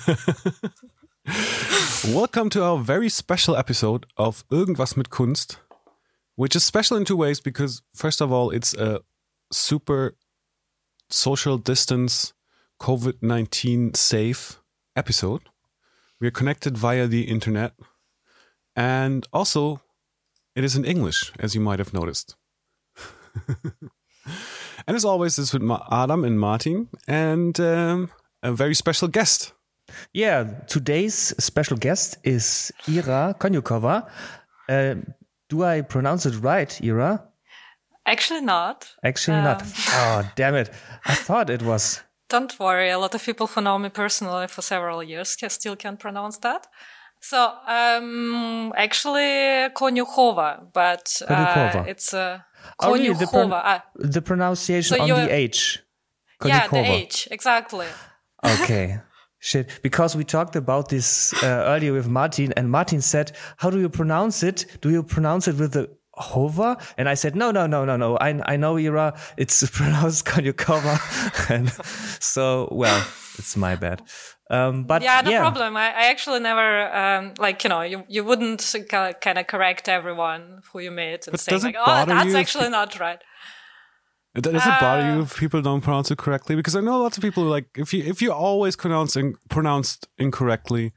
Welcome to our very special episode of Irgendwas mit Kunst, which is special in two ways because, first of all, it's a super social distance, COVID 19 safe episode. We're connected via the internet. And also, it is in English, as you might have noticed. and as always, it's with Adam and Martin and um, a very special guest. Yeah, today's special guest is Ira Konyukova. Uh, do I pronounce it right, Ira? Actually, not. Actually, um, not. Oh, damn it. I thought it was. Don't worry. A lot of people who know me personally for several years still can't pronounce that. So, um, actually, Konyukhova, but uh, it's uh, oh, really? the, pro uh, the, pronunciation so on the H. Yeah, the H, exactly. Okay. Shit, because we talked about this uh, earlier with Martin, and Martin said, "How do you pronounce it? Do you pronounce it with the hova?" And I said, "No, no, no, no, no. I I know Ira. It's pronounced Konyukova." and so, well, it's my bad. Um, but yeah, no yeah. problem. I, I actually never um, like you know you you wouldn't kind of correct everyone who you meet and but say like, "Oh, that's actually not right." Does it bother you uh, if people don't pronounce it correctly? Because I know lots of people like if you if you always pronounce in, pronounced incorrectly,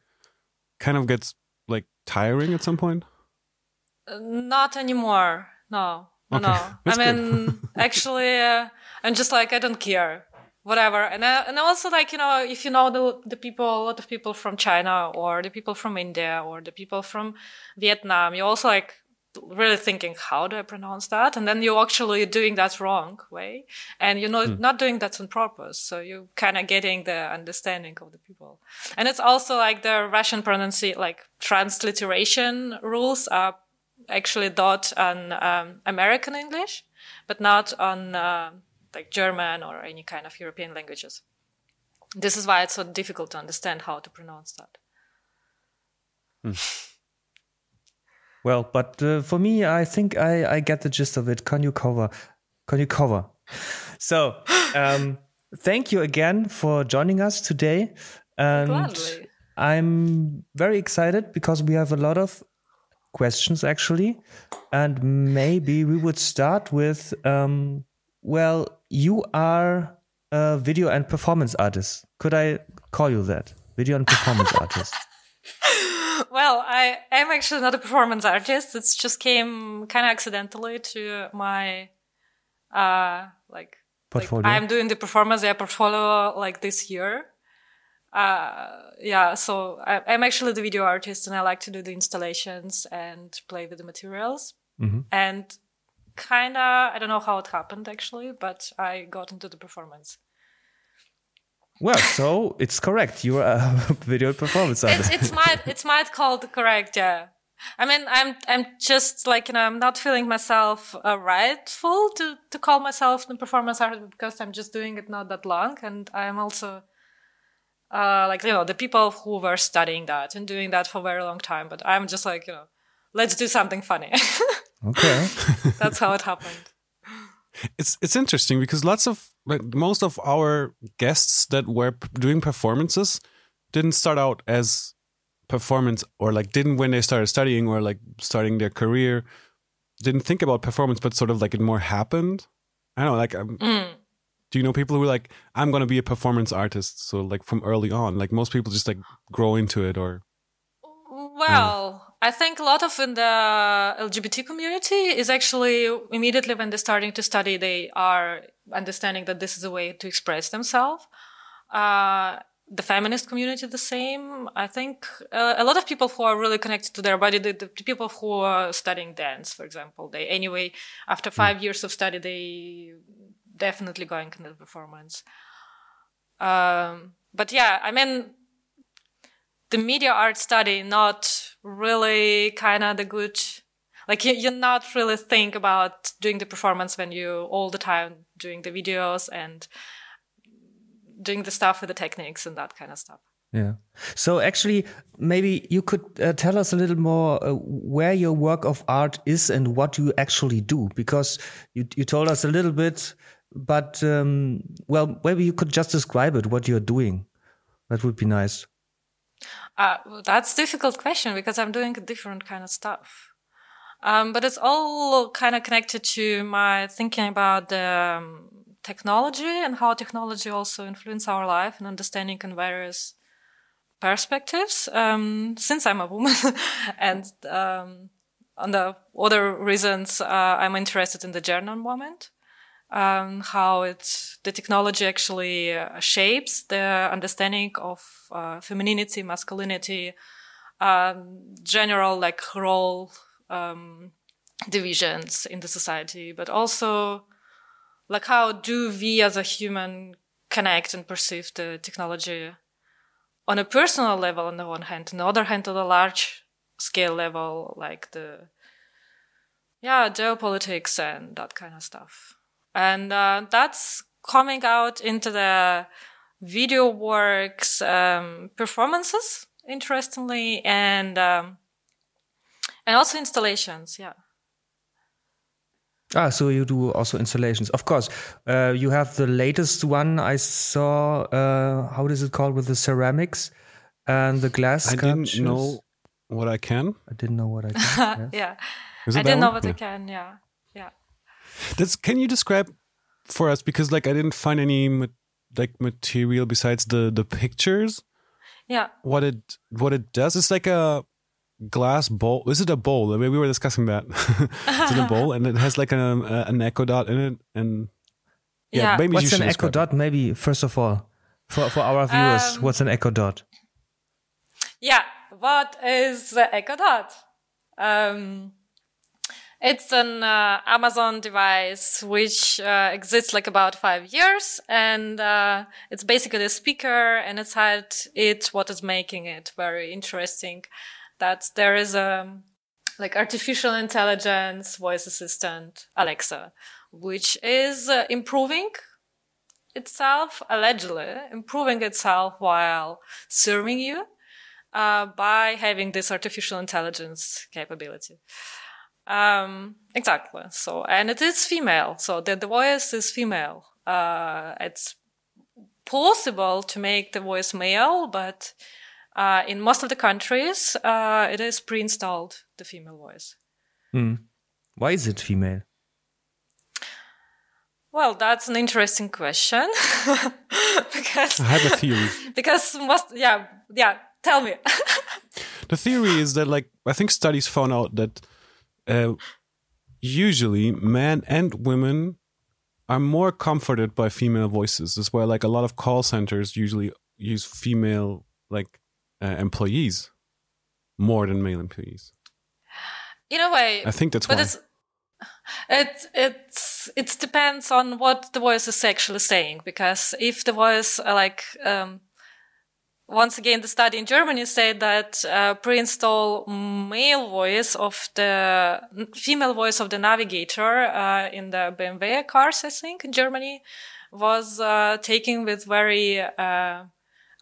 kind of gets like tiring at some point. Uh, not anymore. No, okay. no. I mean, actually, uh, I'm just like I don't care, whatever. And uh, and also like you know if you know the the people, a lot of people from China or the people from India or the people from Vietnam, you also like really thinking how do i pronounce that? And then you're actually doing that wrong way. And you're not, mm. not doing that on purpose. So you're kind of getting the understanding of the people. And it's also like the russian pronunciation like transliteration rules are actually dot on um, american english but not on uh, like german or any kind of european languages. This is why it's so difficult to understand how to pronounce that. Mm. Well, but uh, for me, I think I, I get the gist of it. Can you cover? Can you cover? So, um, thank you again for joining us today. And Gladly. I'm very excited because we have a lot of questions actually. And maybe we would start with um, well, you are a video and performance artist. Could I call you that? Video and performance artist well, I am actually not a performance artist. It just came kind of accidentally to my, uh, like, portfolio. Like I'm doing the performance yeah, portfolio like this year. Uh, yeah, so I, am actually the video artist and I like to do the installations and play with the materials. Mm-hmm. And kind of, I don't know how it happened actually, but I got into the performance. Well, so it's correct. You are a video performance artist. It's, it's might it's might called correct. Yeah. I mean, I'm I'm just like you know I'm not feeling myself uh, rightful to to call myself a performance artist because I'm just doing it not that long, and I'm also uh, like you know the people who were studying that and doing that for a very long time. But I'm just like you know, let's do something funny. okay, that's how it happened. It's it's interesting because lots of like most of our guests that were doing performances didn't start out as performance or like didn't when they started studying or like starting their career didn't think about performance but sort of like it more happened i don't know like mm. do you know people who are like i'm going to be a performance artist so like from early on like most people just like grow into it or well I think a lot of in the LGBT community is actually immediately when they're starting to study, they are understanding that this is a way to express themselves. Uh, the feminist community the same. I think uh, a lot of people who are really connected to their body, the, the, people who are studying dance, for example, they anyway after hmm. five years of study, they definitely going into the performance. Um, but yeah, I mean, the media art study not really kind of the good like you, you're not really think about doing the performance when you all the time doing the videos and doing the stuff with the techniques and that kind of stuff. Yeah. So actually maybe you could uh, tell us a little more uh, where your work of art is and what you actually do because you, you told us a little bit but um, well maybe you could just describe it what you're doing. That would be nice Uh, that's difficult question because I'm doing a different kind of stuff. Um, but it's all kind of connected to my thinking about the um, technology and how technology also influence our life and understanding in various perspectives. Um, since I'm a woman and, um, on the other reasons, uh, I'm interested in the gender moment. Um, how it the technology actually uh, shapes the understanding of uh, femininity, masculinity, um, general like role um, divisions in the society, but also like how do we as a human connect and perceive the technology on a personal level on the one hand, on the other hand, on a large scale level, like the yeah geopolitics and that kind of stuff, and uh, that's coming out into the video works um, performances interestingly and um, and also installations yeah Ah, so you do also installations. Of course, uh, you have the latest one I saw. Uh, how is it called with the ceramics and the glass? I didn't know what I can. I didn't know what I can. yeah, I didn't know what yeah. I can. Yeah, yeah. That's. Can you describe for us because like I didn't find any like material besides the the pictures. Yeah. What it what it does? It's like a glass bowl. Is it a bowl? I mean, we were discussing that. Is it a bowl? And it has like an, uh, an echo dot in it. And yeah, yeah. maybe what's an echo dot? It. Maybe first of all, for for our viewers, um, what's an echo dot? Yeah, what is the echo dot? Um, it's an uh, Amazon device which uh, exists like about five years, and uh, it's basically a speaker, and inside it, what is making it very interesting that there is a like artificial intelligence voice assistant Alexa, which is uh, improving itself, allegedly improving itself while serving you uh, by having this artificial intelligence capability. Um, exactly. So, and it is female. So the, the voice is female. Uh, it's possible to make the voice male, but uh, in most of the countries, uh, it is pre-installed the female voice. Mm. Why is it female? Well, that's an interesting question because I have a theory. because most, yeah, yeah. Tell me. the theory is that, like, I think studies found out that uh, usually men and women are more comforted by female voices. As well, like a lot of call centers usually use female like uh, employees more than male employees. In a way, I think that's but why. It's, it it's it depends on what the voice is actually saying because if the voice uh, like um, once again the study in Germany said that uh, pre-install male voice of the female voice of the navigator uh, in the BMW cars I think in Germany was uh, taken with very uh,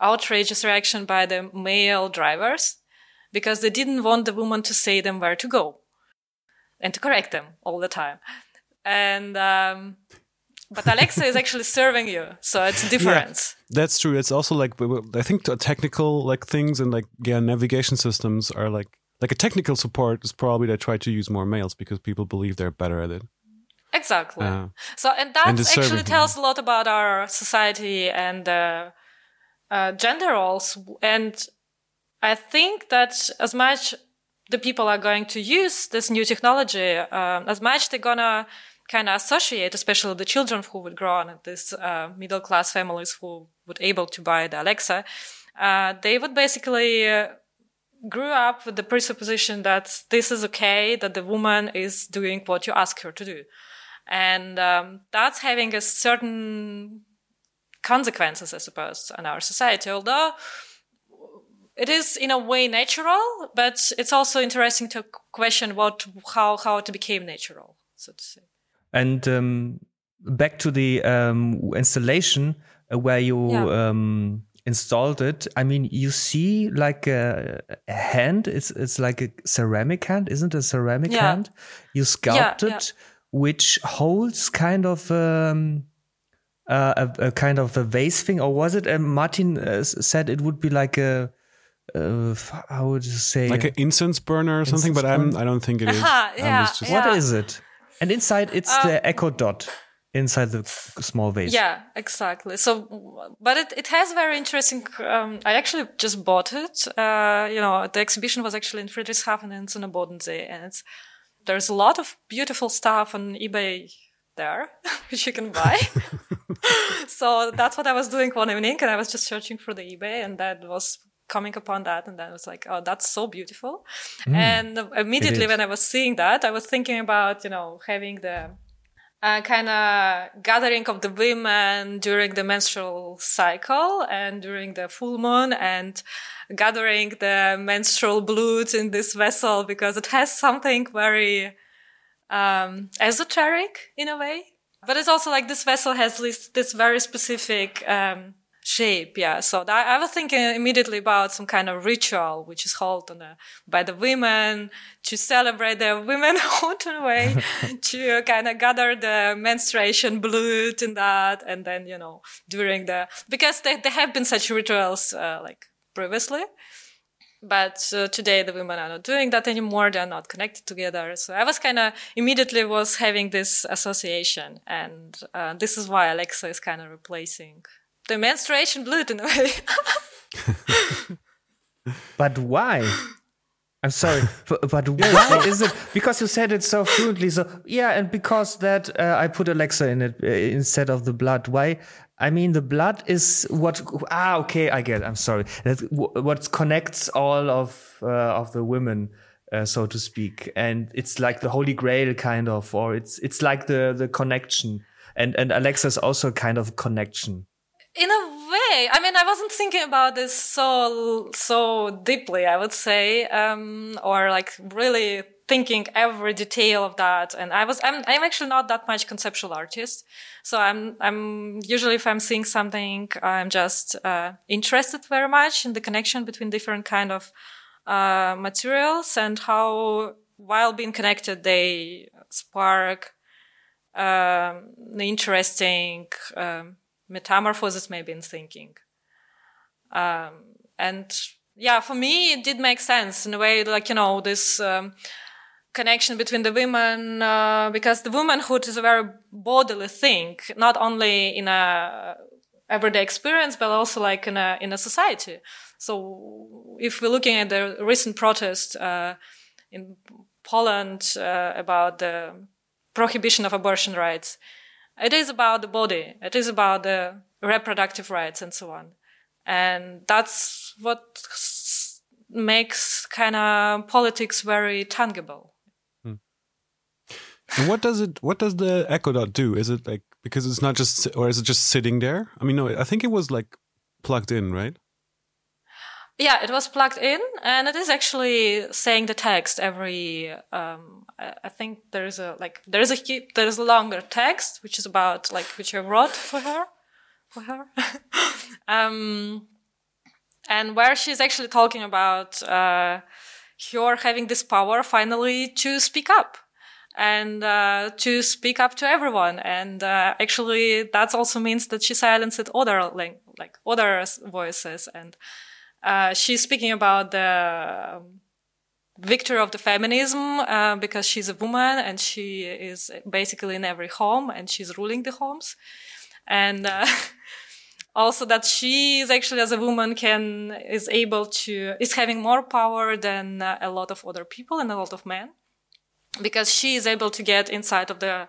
outrageous reaction by the male drivers because they didn't want the woman to say them where to go and to correct them all the time. And, um, but Alexa is actually serving you, so it's a difference. Yeah, that's true. It's also like I think technical like things and like yeah navigation systems are like like a technical support is probably they try to use more males because people believe they're better at it. Exactly. Uh, so and that and actually tells a lot about our society and uh, uh, gender roles. And I think that as much the people are going to use this new technology, uh, as much they're gonna kind of associate, especially the children who would grow up in these uh, middle class families who would able to buy the Alexa, uh, they would basically uh, grew up with the presupposition that this is okay, that the woman is doing what you ask her to do. And um, that's having a certain consequences, I suppose, on our society. Although it is in a way natural, but it's also interesting to question what, how, how it became natural, so to say. And um, back to the um, installation where you yeah. um, installed it. I mean, you see like a, a, hand. It's it's like a ceramic hand, isn't it? A ceramic yeah. hand. You sculpted, yeah, which holds kind of um, uh, a, a, kind of a vase thing, or was it? Uh, Martin uh, said it would be like a uh, how would you say like an incense burner or something, but I'm I don't think it is. Aha, yeah, just- yeah. is it? And inside it's the echo dot inside the small vase. Yeah, exactly. So, but it, it has very interesting. Um, I actually just bought it. Uh, you know, the exhibition was actually in Friedrichshafen and it's in Bodensee, and it's there's a lot of beautiful stuff on eBay there which you can buy. so that's what I was doing one evening, and I was just searching for the eBay, and that was coming upon that, and then I was like, oh, that's so beautiful. And immediately when I was seeing that, I was thinking about you know having the uh, kind of gathering of the women during the menstrual cycle and during the full moon and gathering the menstrual blood in this vessel because it has something very um, esoteric in a way. But it's also like this vessel has this, this very specific um, shape. Yeah. So that, I was thinking immediately about some kind of ritual which is held on a, by the women to celebrate their womanhood in a way, to kind of gather the menstruation blood in that. And then, you know, during the, because there, there have been such rituals, uh, like previously. But uh, today the women are not doing that anymore. They're not connected together. So I was kind of immediately was having this association. And uh, this is why Alexa is kind of replacing the menstruation blood in a way. But why? I'm sorry, but, but why is it? Because you said it so fluently. So yeah, and because that uh, I put Alexa in it uh, instead of the blood. Why? I mean, the blood is what. Ah, okay, I get. It. I'm sorry. That's wh- what connects all of uh, of the women, uh, so to speak, and it's like the holy grail, kind of, or it's it's like the the connection. And and Alexa is also kind of connection. In a way i mean i wasn't thinking about this so so deeply i would say um or like really thinking every detail of that. And i was i'm i'm actually not that much conceptual artist. So i'm i'm usually if i'm seeing something i'm just uh, interested very much in the connection between different kind of uh, materials and how while being connected they spark um, interesting um, metamorphosis maybe in thinking. Um, and yeah, for me, it did make sense in a way, like, you know, this, um, connection between the women, uh, because the womanhood is a very bodily thing, not only in a everyday experience, but also like in a, in a society. So if we're looking at the recent protest, uh, in Poland, uh, about the prohibition of abortion rights, it is about the body. It is about the reproductive rights and so on. And that's what makes kind of politics very tangible. And what does it? What does the Echo Dot do? Is it like because it's not just, or is it just sitting there? I mean, no, I think it was like plugged in, right? Yeah, it was plugged in and it is actually saying the text every, um, I, think there is a, like, there is a, there is a longer text, which is about, like, which I wrote for her, for her. um, and where she's actually talking about, uh, her having this power finally to speak up and uh, to speak up to everyone. And uh, actually, that also means that she silenced other like other voices. And uh, she's speaking about the um, victory of the feminism uh, because she's a woman and she is basically in every home and she's ruling the homes. And uh, also that she is actually as a woman can is able to is having more power than uh, a lot of other people and a lot of men because she is able to get inside of the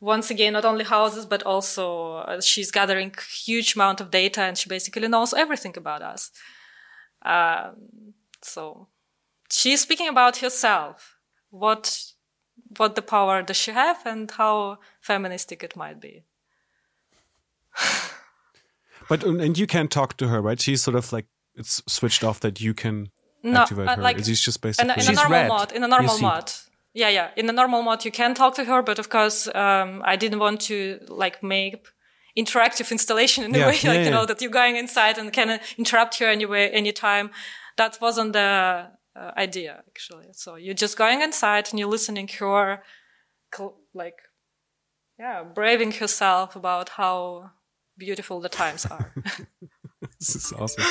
once again not only houses but also uh, she's gathering huge amount of data and she basically knows everything about us um, so she's speaking about herself what what the power does she have and how feministic it might be But um, and you can't talk to her, right? She's sort of like it's switched off that you can No, activate uh, her. like, It's just in basically a, in a normal red. mod in a normal see. mod yeah yeah in a normal mod you can talk to her but of course um, i didn't want to like make interactive installation in a Yeah, way like yeah, you know that you're going inside and can interrupt her anyway anytime that wasn't the uh, idea actually so you're just going inside and you're listening her cl- like yeah braving herself about how beautiful the times are this is awesome.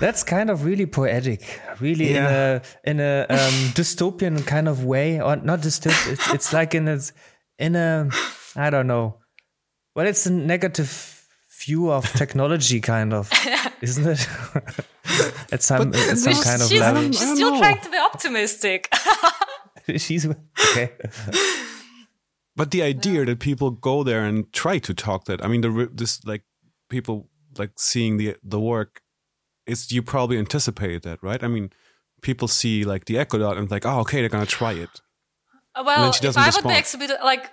That's kind of really poetic, really Yeah. in a in a um, dystopian kind of way, or not dystopian. It's, it's like in a in a I don't know. Well, it's a negative view of technology, kind of, isn't it? at some at some this- kind of she's, level. she's still know. trying to be optimistic. She's okay. But the idea that people go there and try to talk that, I mean, the this like people like seeing the the work, is you probably anticipated that, right? I mean, people see like the Echo Dot and like, oh, okay, they're gonna try it. Well, if doesn't I would be respond. exhibited, like,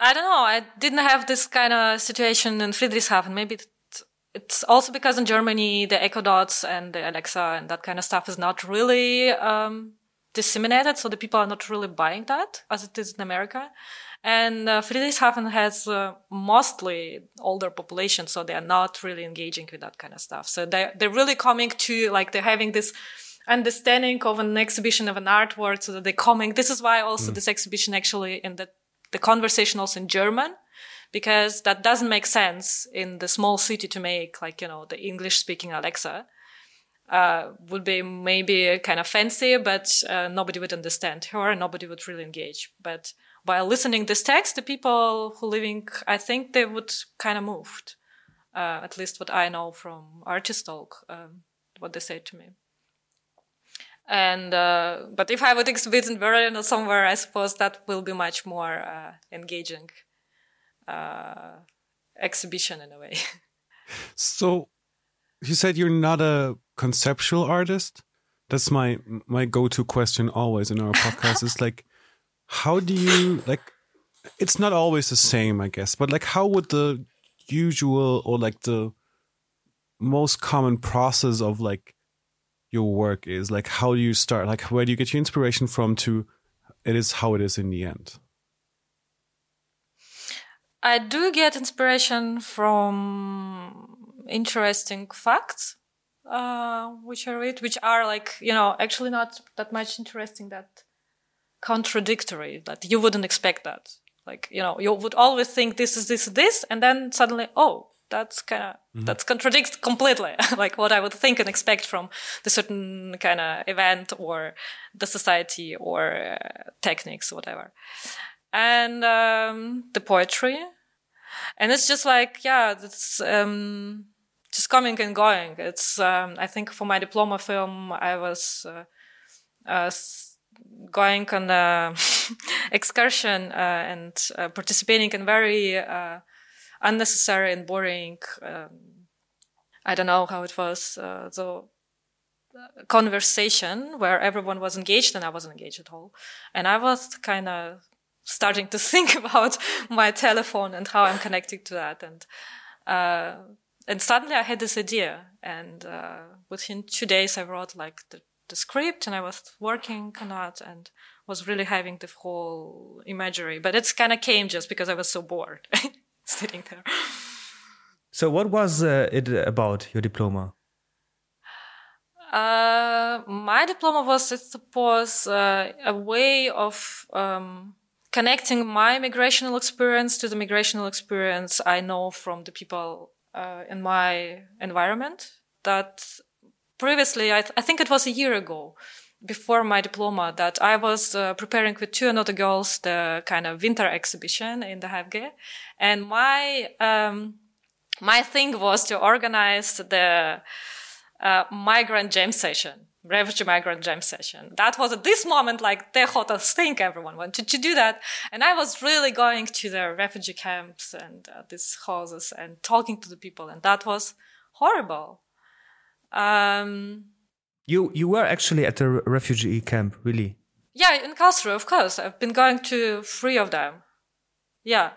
I don't know, I didn't have this kind of situation in Friedrichshafen. Maybe it's also because in Germany, the Echo Dots and the Alexa and that kind of stuff is not really um, disseminated. So the people are not really buying that as it is in America. And uh, Friedrichshafen has uh, mostly older population, so they are not really engaging with that kind of stuff. So they they're really coming to like they're having this understanding of an exhibition of an artwork, so that they're coming. This is why also this exhibition actually in the the conversation also in German, because that doesn't make sense in the small city to make like you know the English speaking Alexa. Uh, would be maybe kind of fancy, but uh, nobody would understand her. Nobody would really engage. But while listening this text, the people who living, I think they would kind of moved. Uh, at least what I know from artist talk, um, what they say to me. And uh, but if I would exhibit in Berlin or somewhere, I suppose that will be much more uh, engaging uh, exhibition in a way. So, you said you're not a conceptual artist. That's my my go-to question always in our podcast. is like, how do you like? It's not always the same, I guess, but like, how would the usual or like the most common process of like your work is? Like how do you start? Like where do you get your inspiration from to it is how it is in the end? I do get inspiration from interesting facts, uh, which I read, which are like, you know, actually not that much interesting, that contradictory, that you wouldn't expect that. Like, you know, you would always think this is this, this, and then suddenly, oh, that's kind of, that's contradicts completely, like what I would think and expect from the certain kind of event or the society or uh, techniques, whatever. And, um, the poetry, and it's just like yeah it's um just coming and going. It's um i think for my diploma film i was uh, uh going on a excursion uh, and uh, participating in very uh, unnecessary and boring um, i don't know how it was uh, the conversation where everyone was engaged and i wasn't engaged at all. And i was kind of starting to think about my telephone and how I'm connecting to that. And, uh, and suddenly I had this idea. And, uh, within two days I wrote like the, the script and I was working on that and was really having the whole imagery, but it's kind of came just because I was so bored sitting there. So, what was uh, it about your diploma? Uh, my diploma was, I suppose, uh, a way of um, connecting my migrational experience to the migrational experience I know from the people uh, in my environment. That previously, I, th- I think it was a year ago, before my diploma, that I was uh, preparing with two other girls the kind of winter exhibition in the HFG, and my um, my thing was to organize the uh, migrant jam session, refugee migrant jam session. That was at this moment like the hottest thing. Everyone wanted to do that. And I was really going to the refugee camps and uh, these houses and talking to the people. And that was horrible. Um, You you were actually at re- refugee camp, really? yeah, in Karlsruhe, of course. I've been going to three of them. Yeah.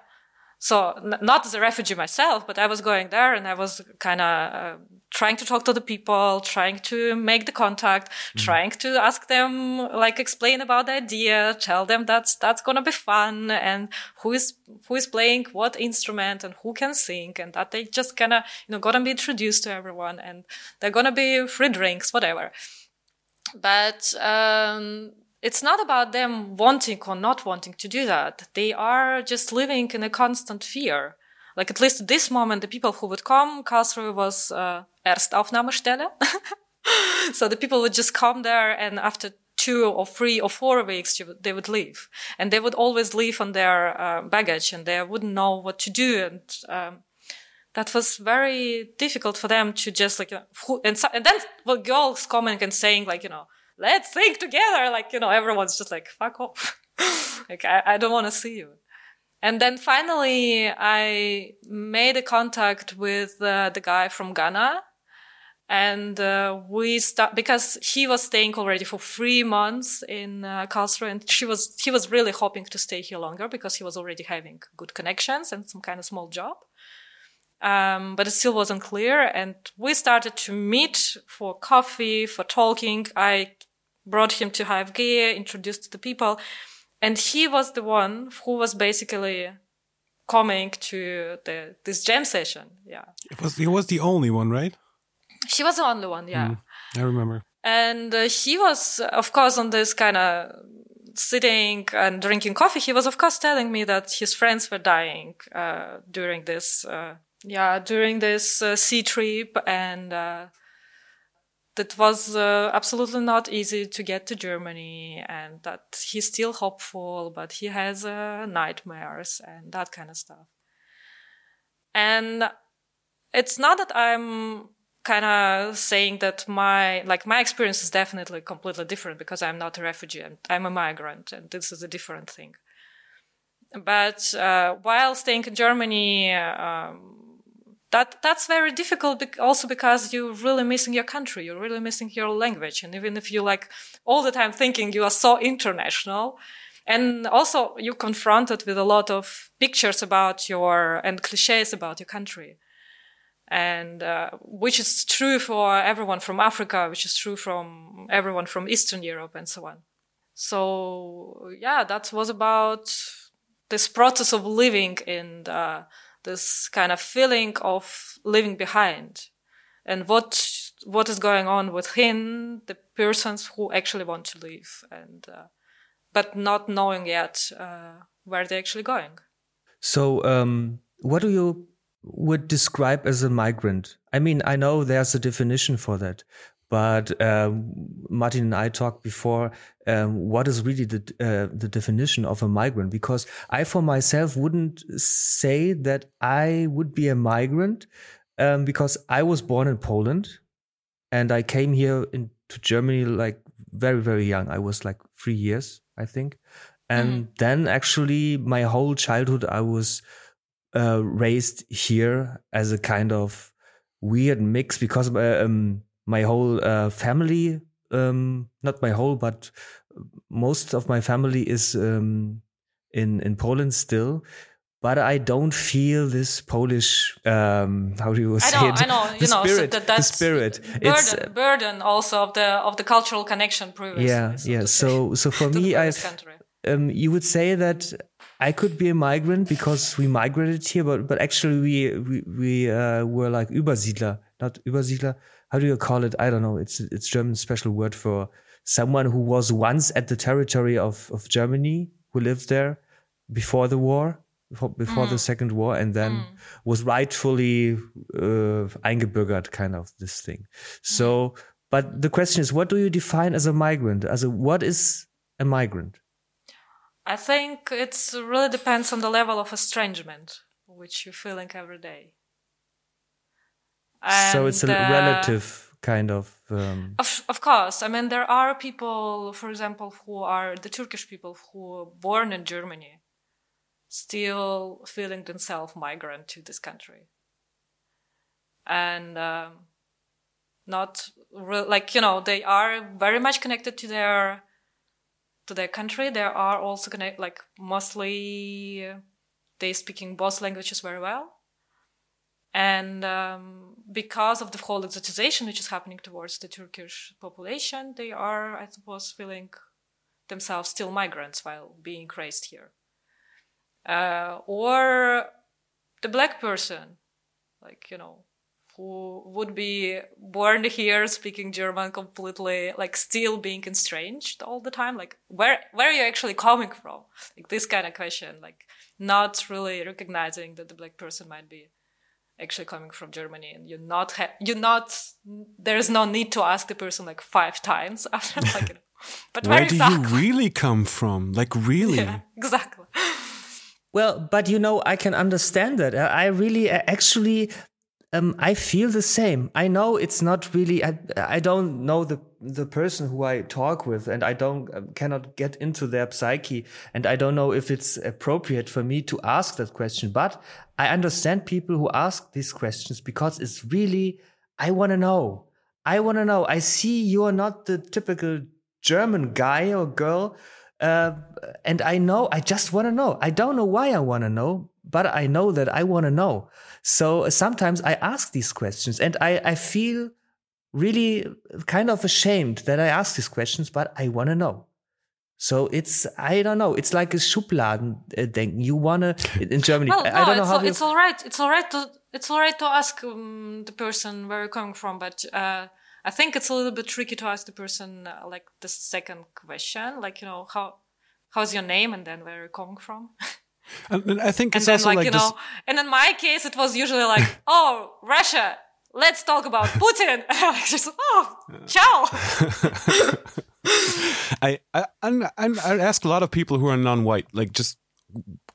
So not as a refugee myself, but I was going there and I was kind of uh, trying to talk to the people, trying to make the contact, trying to ask them, like explain about the idea, tell them that's, that's going to be fun and who is, who is playing what instrument and who can sing and that they just kind of, you know, gonna be introduced to everyone and they're to be free drinks, whatever. But, um, it's not about them wanting or not wanting to do that. They are just living in a constant fear like at least at this moment, the people who would come, Karlsruhe was uh, Erstaufnahmestelle. so the people would just come there and after two or three or four weeks, they would leave. And they would always leave on their uh, baggage and they wouldn't know what to do. And um, that was very difficult for them to just like, you know, and, so, and then well, girls coming and saying like, you know, let's think together. Like, you know, everyone's just like, fuck off. like, I, I don't want to see you. And then finally, I made a contact with uh, the guy from Ghana and uh, we start because he was staying already for three months in uh, Karlsruhe, and she was he was really hoping to stay here longer because he was already having good connections and some kind of small job. Um, but it still wasn't clear, and we started to meet for coffee, for talking. I brought him to HFG, introduced the people, and he was the one who was basically coming to the this jam session. Yeah, it was he was the only one, right? She was the only one, yeah. Mm, I remember. And uh, he was, of course, on this kind of sitting and drinking coffee. He was, of course, telling me that his friends were dying uh, during this, uh, yeah, during this uh, sea trip, and uh, that was uh, absolutely not easy to get to Germany, and that he's still hopeful, but he has nightmares and that kind of stuff. And it's not that I'm kind of saying that my like my experience is definitely completely different because I'm not a refugee. I'm, I'm a migrant, and this is a different thing. But uh, while staying in Germany, um, that that's very difficult. Also because you're really missing your country, you're really missing your language, and even if you like all the time thinking you are so international, and also you're confronted with a lot of pictures about your and cliches about your country and uh, which is true for everyone from Africa, which is true from everyone from Eastern Europe, and so on. So yeah, that was about this process of living in the, this kind of feeling of living behind, and what what is going on within the persons who actually want to leave and uh, but not knowing yet uh, where they're actually going. So, um, what do you would describe as a migrant? I mean, I know there's a definition for that, but um, Martin and I talked before. Um, what is really the uh, the definition of a migrant? Because I, for myself, wouldn't say that I would be a migrant um, because I was born in Poland and I came here into Germany like very very young. I was like three years, I think, and mm -hmm. then actually my whole childhood I was uh, raised here as a kind of weird mix because uh, um, my whole uh, family, um, not my whole, but most of my family is um, in in Poland still. But I don't feel this Polish. Um, how do you say I know, it? I know. The you know, spirit. So that, the spirit. Burden, it's, uh, burden also of the of the cultural connection previously. Yeah, so yeah. So, so for me, I, um, you would say that I could be a migrant because we migrated here, but but actually we we, we uh, were like Übersiedler, not Übersiedler. How do you call it? I don't know. It's it's German special word for someone who was once at the territory of of Germany, who lived there before the war, before, before mm. the Second War, and then mm. was rightfully uh, eingebürgert, kind of this thing. So, mm. but the question is, what do you define as a migrant? As a what is a migrant? I think it really depends on the level of estrangement which you're feeling every day. And, so it's a uh, relative kind of, um... of. Of course, I mean there are people, for example, who are the Turkish people who were born in Germany, still feeling themselves migrant to this country, and um, not re- like you know they are very much connected to their to their country. There are also connect like mostly they speaking both languages very well. And um, because of the whole exotization which is happening towards the Turkish population, they are, I suppose, feeling themselves still migrants while being raised here. Uh, or the black person, like, you know, who would be born here speaking German completely, like still being estranged all the time. Like, where, where are you actually coming from? Like this kind of question, like not really recognizing that the black person might be actually coming from Germany and you're not, ha- you're not, there's no need to ask the person like five times after like, but where do you really come from? Like really? Yeah, exactly. Well, but you know, I can understand that. I really actually um, I feel the same. I know it's not really. I, I don't know the the person who I talk with, and I don't uh, cannot get into their psyche, and I don't know if it's appropriate for me to ask that question. But I understand people who ask these questions because it's really. I want to know. I want to know. I see you are not the typical German guy or girl, uh, and I know. I just want to know. I don't know why I want to know, but I know that I want to know. So sometimes I ask these questions and I, I feel really kind of ashamed that I ask these questions, but I want to know. So it's I don't know. It's like a Schubladen You wanna in Germany. well, no, I don't know it's, how. All, it's all right. It's all right to it's all right to ask um, the person where you're coming from, but uh, I think it's a little bit tricky to ask the person uh, like the second question, like you know how how's your name and then where you're coming from. And, I think and then, also like, like you know, and in my case, it was usually like, oh, Russia, let's talk about Putin. just, oh, ciao. I, I, I, I ask a lot of people who are non-white, like just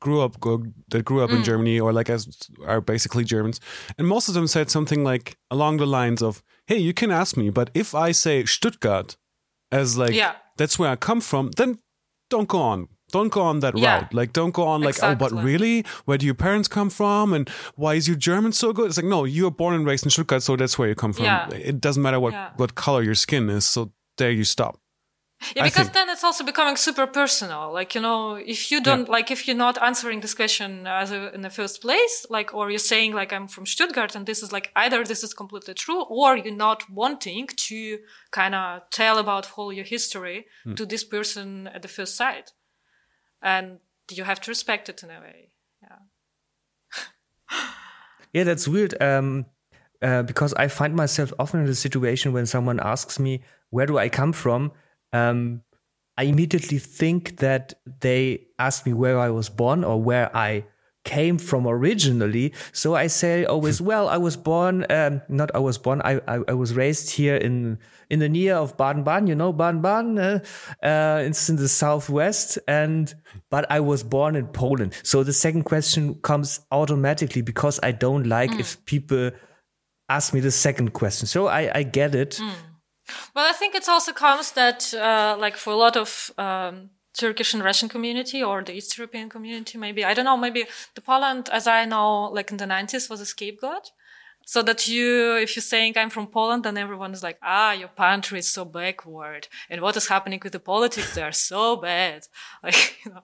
grew up, go, that grew up mm. in Germany or like as are basically Germans. And most of them said something like along the lines of, Hey, you can ask me, but if I say Stuttgart as like, yeah. that's where I come from, then don't go on don't go on that yeah. route. Like, don't go on like, exactly. oh, but really? Where do your parents come from? And why is your German so good? It's like, no, you were born and raised in Stuttgart, so that's where you come from. Yeah. It doesn't matter what, yeah. what color your skin is. So there you stop. Yeah, because then it's also becoming super personal. Like, you know, if you don't, yeah. like, if you're not answering this question as a, in the first place, like, or you're saying, like, I'm from Stuttgart and this is like, either this is completely true or you're not wanting to kind of tell about whole your history mm. to this person at the first sight and you have to respect it in a way. Yeah. yeah, that's weird. Um, uh, because I find myself often in a situation when someone asks me, "Where do I come from?" Um, I immediately think that they ask me where I was born or where I came from originally. So I say always, well, I was born, um, not I was born, I, I, I, was raised here in, in the near of Baden-Baden, you know, Baden-Baden, uh, uh, it's in the southwest and, but I was born in Poland. So the second question comes automatically because I don't like mm. if people ask me the second question. So I, I get it. Mm. Well, I think it also comes that, uh, like for a lot of, um, Turkish and Russian community or the East European community, maybe. I don't know, maybe the Poland, as I know, like in the 90s was a scapegoat. So that you, if you're saying I'm from Poland, then everyone is like, ah, your country is so backward. And what is happening with the politics? They are so bad. Like, you know,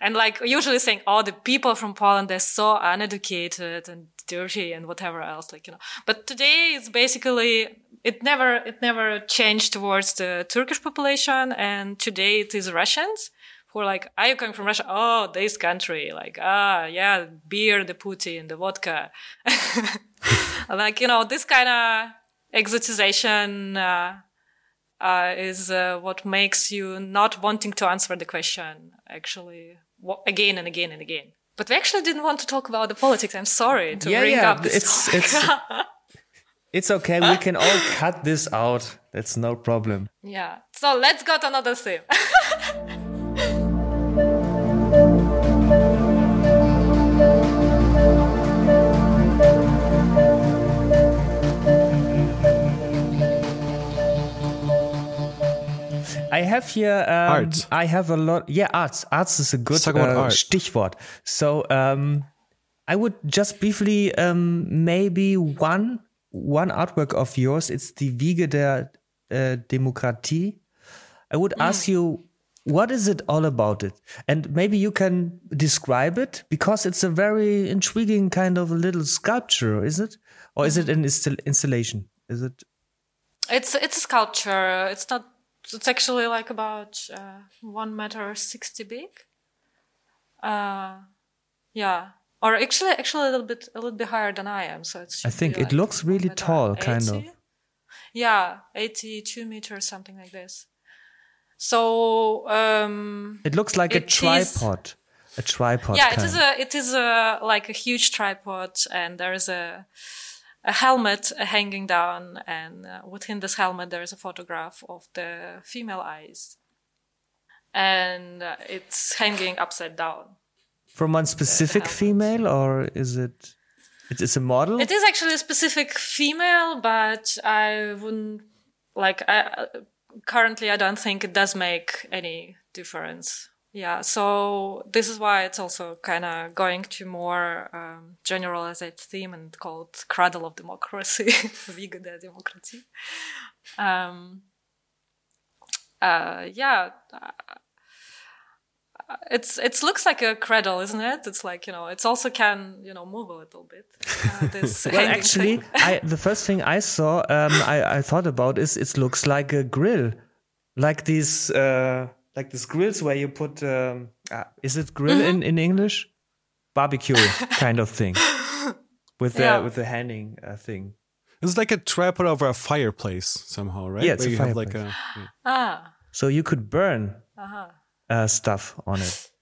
and like usually saying, oh, the people from Poland, they're so uneducated and dirty and whatever else. Like, you know, but today it's basically it never it never changed towards the Turkish population, and today it is Russians who are like, "Are you coming from Russia? Oh, this country, like, ah, yeah, beer, the Putin, the vodka." like you know, this kind of exotization uh, uh, is uh, what makes you not wanting to answer the question actually again and again and again. But we actually didn't want to talk about the politics. I'm sorry to yeah, bring yeah, up this. It's, it's It's okay. We can all cut this out. That's no problem. Yeah. So let's go to another theme. I have here um, arts. I have a lot. Yeah, arts. Arts is a good uh, Stichwort. So um, I would just briefly um, maybe one one artwork of yours. It's the Wiege der uh, Demokratie. I would mm. ask you, what is it all about it? And maybe you can describe it because it's a very intriguing kind of a little sculpture, is it? Or is it mm-hmm. an install installation? Is it? It's it's a sculpture. It's not. It's actually like about uh, one meter sixty big. Uh, yeah, or actually, actually a little bit, a little bit higher than I am. So it's. I think it looks really tall, kind of. Yeah, eighty-two meters, something like this. So um, it looks like it a tripod. Is, a tripod. Yeah, kind. it is a it is a like a huge tripod, and there is a a helmet hanging down, and uh, within this helmet there is a photograph of the female eyes, and uh, it's hanging upside down. From one specific female, or is it? It's a model. It is actually a specific female, but I wouldn't like. I, currently, I don't think it does make any difference. Yeah, so this is why it's also kind of going to more um, generalized theme and called cradle of democracy, Wiege der Demokratie. Um, uh, yeah, it's it looks like a cradle, isn't it? It's like you know, it's also can you know move a little bit. Uh, well, actually, I, the first thing I saw, um, I, I thought about is it looks like a grill, like these. Uh, like these grills where you put um, uh, is it grill mm -hmm. in in English barbecue kind of thing with the yeah. with the hanging uh, thing. It's like a trap over a fireplace somehow, right? Yeah, it's Where a fireplace. Like a, yeah. Ah. So you could burn uh -huh. Uh, stuff on it.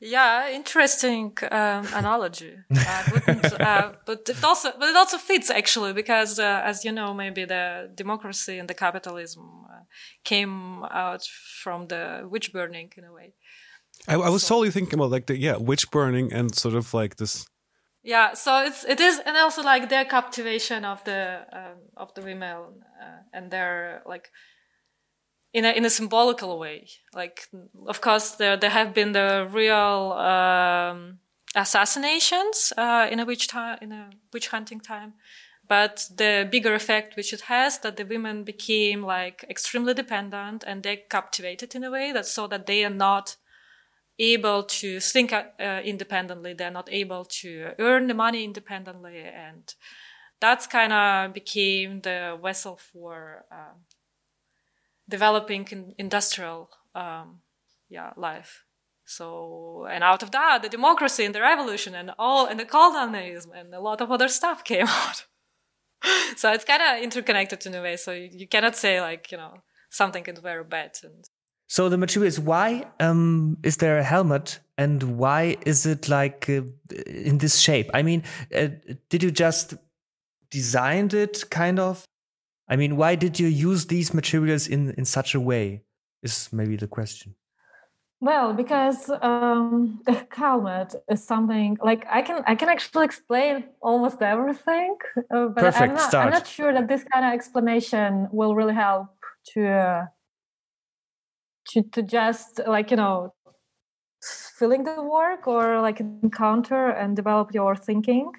Yeah, interesting um, analogy. Uh, uh, but it also, but it also fits actually because, uh, as you know, maybe the democracy and the capitalism uh, came out from the witch burning in a way. I, I was so, totally thinking about like the yeah witch burning and sort of like this. Yeah, so it's it is, and also like their captivation of the um, of the women uh, and their like in a in a symbolical way. Like, of course, there there have been the real um, assassinations uh, in a witch time in a witch hunting time, but the bigger effect which it has that the women became like extremely dependent and they captivated in a way that so that they are not able to think uh, independently. They're not able to earn the money independently, and that's kind of became the vessel for. Uh, developing in industrial um, yeah life. So and out of that the democracy and the revolution and all and the colonialism and a lot of other stuff came out. So it's kind of interconnected in a way. So you, you, cannot say like you know something is very bad and so the material is why um, is there a helmet and why is it like uh, in this shape? I mean uh, did you just designed it kind of I mean, why did you use these materials in, in such a way? Is maybe the question. Well, because um, the helmet is something like I can I can actually explain almost everything, uh, but Perfect. I'm not Start. I'm not sure that this kind of explanation will really help to uh, to to just like you know filling the work or like encounter and develop your thinking.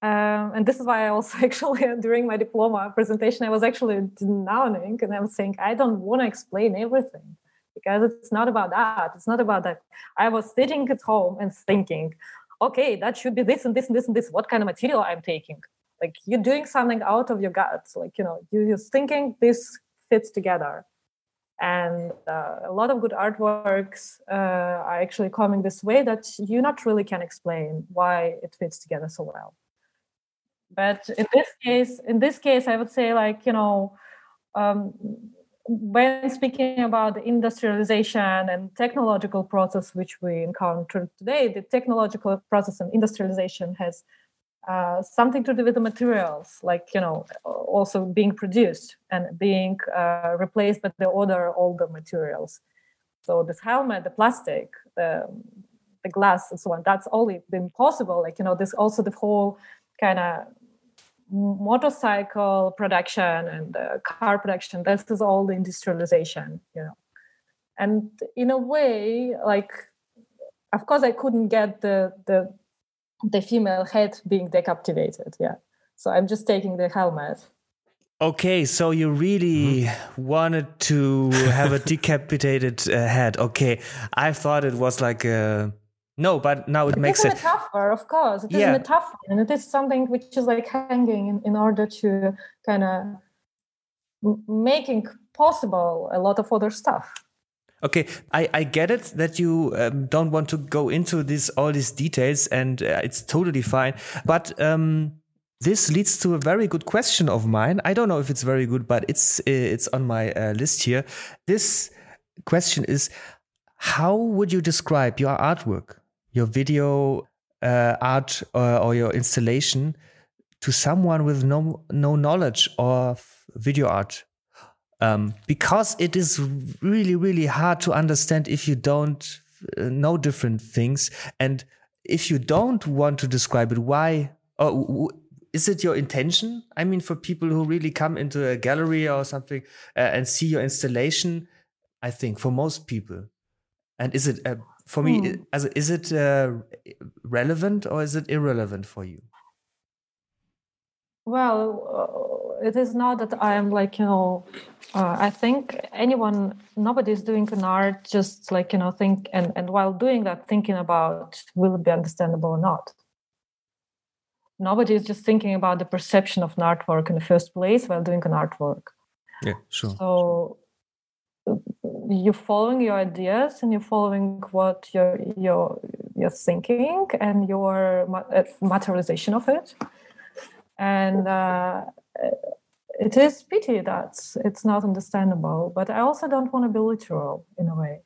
Um, and this is why I also actually during my diploma presentation I was actually denouncing and I was saying I don't want to explain everything because it's not about that. It's not about that. I was sitting at home and thinking, okay, that should be this and this and this and this. What kind of material I'm taking? Like you're doing something out of your gut. Like you know, you're just thinking this fits together. And uh, a lot of good artworks uh, are actually coming this way that you not really can explain why it fits together so well but in this case in this case i would say like you know um, when speaking about the industrialization and technological process which we encounter today the technological process and industrialization has uh, something to do with the materials like you know also being produced and being uh, replaced by the other older materials. So this helmet the plastic the, the glass and so on that's only been possible like you know this also the whole kind of motorcycle production and uh, car production this is all the industrialization you know and in a way like of course i couldn't get the the the female head being decapitated yeah so i'm just taking the helmet Okay, so you really mm-hmm. wanted to have a decapitated uh, head. Okay, I thought it was like a no, but now it, it makes it. It's a metaphor, of course. It is yeah. a metaphor, and it is something which is like hanging in, in order to kind of making possible a lot of other stuff. Okay, I, I get it that you um, don't want to go into this all these details, and uh, it's totally fine. But um, this leads to a very good question of mine. I don't know if it's very good, but it's it's on my uh, list here. This question is: How would you describe your artwork, your video uh, art, or, or your installation to someone with no no knowledge of video art? um, because it is really really hard to understand if you don't uh, know different things. And if you don't want to describe it why or is it your intention? I mean for people who really come into a gallery or something uh, and see your installation i think for most people. And is it uh, for me as is it uh, relevant or is it irrelevant for you? Well uh, it is not that i am like you know uh, i think anyone nobody is doing an art just like you know think and and while doing that thinking about will it be understandable or not. Nobody is just thinking about the perception of an artwork in the first place while doing an artwork. Yeah sure so you're following your ideas and you're following what you're you're you're thinking and your uh, materialization of it. And uh, it is pity that it's not understandable but i also don't want to be literal in a way.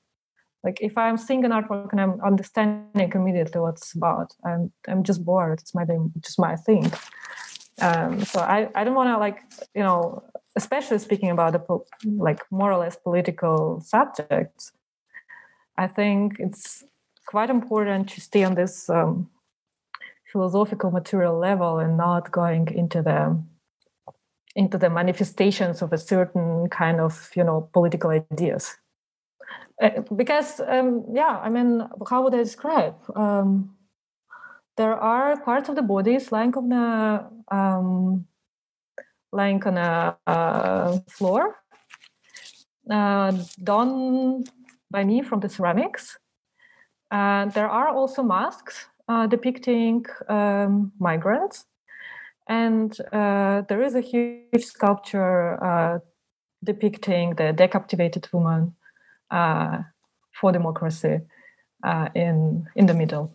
Like if i'm seeing an artwork and i'm understanding immediately what it's about i'm i'm just bored. It's my just my thing. Um, so i i don't want to like you know especially speaking about the like more or less political subjects i think it's quite important to stay on this um, philosophical material level and not going into the into the manifestations of a certain kind of you know political ideas. Uh, because um, yeah i mean how would i describe? Um, there are parts of the bodies lying of the um, lying on a uh, floor. Uh, done by me from the ceramics. And there are also masks uh, depicting um, migrants. And uh, there is a huge sculpture uh, depicting the decapitated woman uh, for democracy uh, in, in the middle.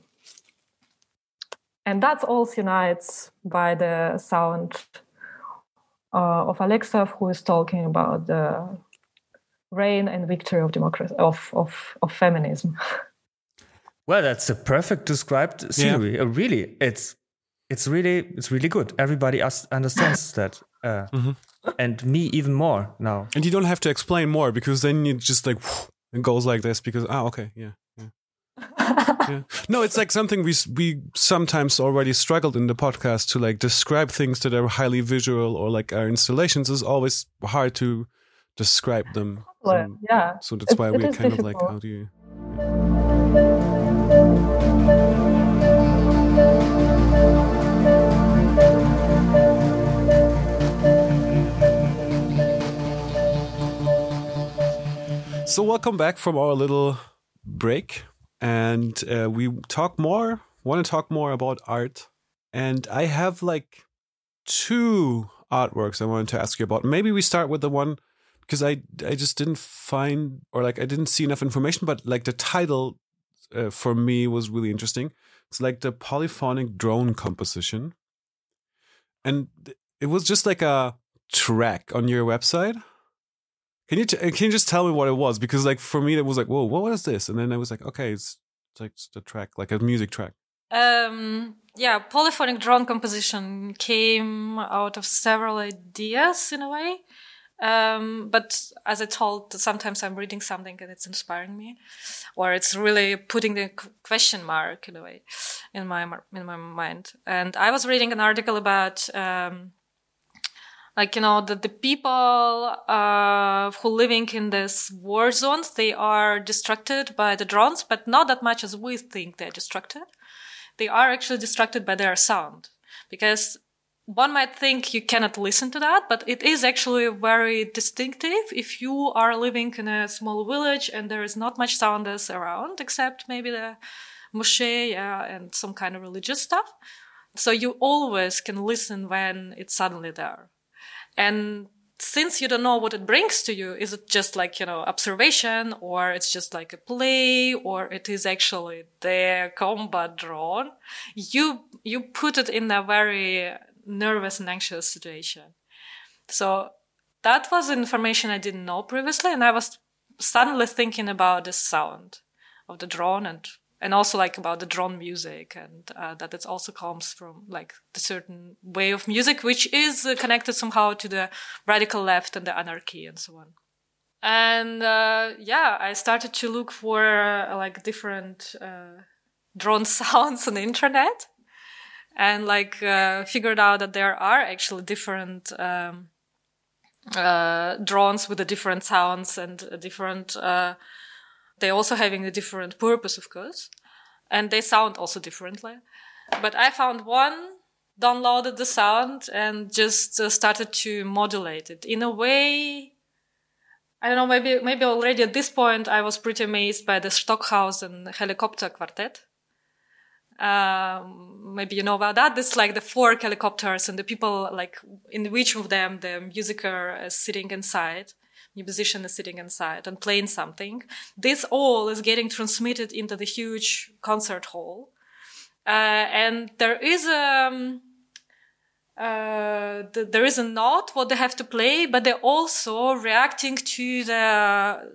And that's all unites by the sound uh, of Alexeyev, who is talking about the reign and victory of democracy of, of, of feminism. Well, that's a perfect described scenery. Yeah. Uh, really, it's it's really it's really good. Everybody understands that, uh, mm -hmm. and me even more now. And you don't have to explain more because then you just like it goes like this because ah okay yeah yeah. No, it's like something we we sometimes already struggled in the podcast to like describe things that are highly visual or like our installations is always hard to describe them. Well, um, yeah. So that's why we're kind difficult. of like, how do you? So, welcome back from our little break. And uh, we talk more, want to talk more about art. And I have like two artworks I wanted to ask you about. Maybe we start with the one because I, I just didn't find, or like I didn't see enough information, but like the title uh, for me was really interesting. It's like the polyphonic drone composition. And it was just like a track on your website can you t- can you just tell me what it was? Because like for me, it was like, whoa, what was this? And then I was like, okay, it's, it's like the track, like a music track. Um, yeah, polyphonic drone composition came out of several ideas in a way. Um, but as I told, sometimes I'm reading something and it's inspiring me, or it's really putting the question mark in a way in my in my mind. And I was reading an article about um, like you know the, the people uh, who living in these war zones they are distracted by the drones but not that much as we think they're distracted they are actually distracted by their sound. Because one might think you cannot listen to that but it is actually very distinctive. If you are living in a small village and there is not much sound around except maybe the moschee yeah, and some kind of religious stuff so you always can listen when it's suddenly there and since you don't know what it brings to you, is it just like, you know, observation or it's just like a play or it is actually the combat drone? You, you put it in a very nervous and anxious situation. So that was information I didn't know previously. And I was suddenly thinking about the sound of the drone and and also like about the drone music and uh, that it also comes from like the certain way of music which is uh, connected somehow to the radical left and the anarchy and so on. And uh, yeah i started to look for uh, like different uh, drone sounds on the internet and like uh, figured out that there are actually different um, drones with the different sounds and different they also having a different purpose, of course, and they sound also differently. But I found one, downloaded the sound, and just uh, started to modulate it in a way. I don't know, maybe maybe already at this point I was pretty amazed by the Stockhausen helicopter quartet. Um, maybe you know about that. It's like the four helicopters and the people, like in which of them, the musicer is sitting inside musician is sitting inside and playing something. This all is getting transmitted into the huge concert hall. Uh, and there is a, um, uh, the, there is a note what they have to play, but they're also reacting to the,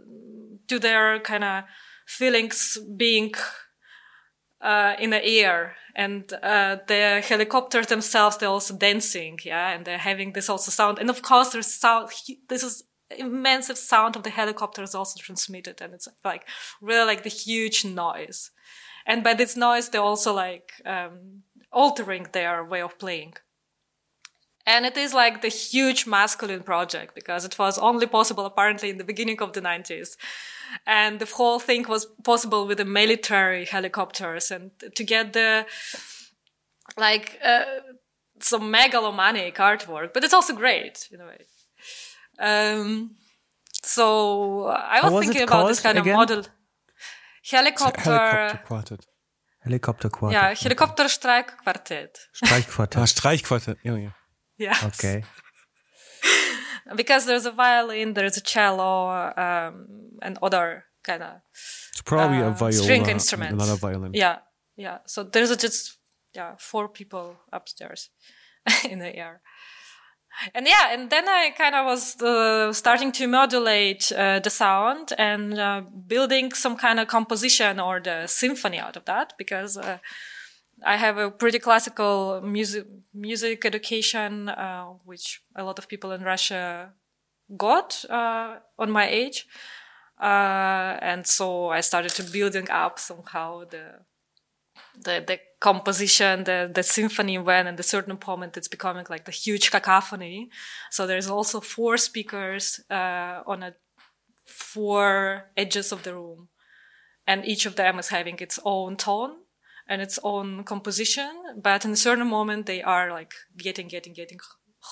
to their kind of feelings being, uh, in the air and uh, the helicopters themselves they're also dancing yeah and they're having this also sound and of course there's sound this is immense sound of the helicopter is also transmitted and it's like really like the huge noise. And by this noise they're also like um, altering their way of playing. And it is like the huge masculine project because it was only possible apparently in the beginning of the 90s and the whole thing was possible with the military helicopters and to get the like uh, some megalomaniac artwork. But it's also great in a way um, so I was, was thinking about this kind again? of model. Helicopter. Helicopter Quartet. Helicopter Quartet. Yeah, Helikopter Streichquartett. Streichquartett. ah, Streichquartett. Yeah, yeah. Yeah. Okay. because there's a violin, there's a cello, um, and other kind of. It's probably uh, a viola, string instrument. Another violin. Yeah, yeah. So there's just yeah four people upstairs in the air and yeah, and then I kind of was uh, starting to modulate uh, the sound and uh, building some kind of composition or the symphony out of that because uh, I have a pretty classical music music education, uh, which a lot of people in Russia got uh, on my age, and so I started to building up somehow the the the composition, the the symphony when at a certain moment it's becoming like the huge cacophony. So there's also four speakers uh, on a four edges of the room, and each of them is having its own tone and its own composition. But in a certain moment they are like getting getting getting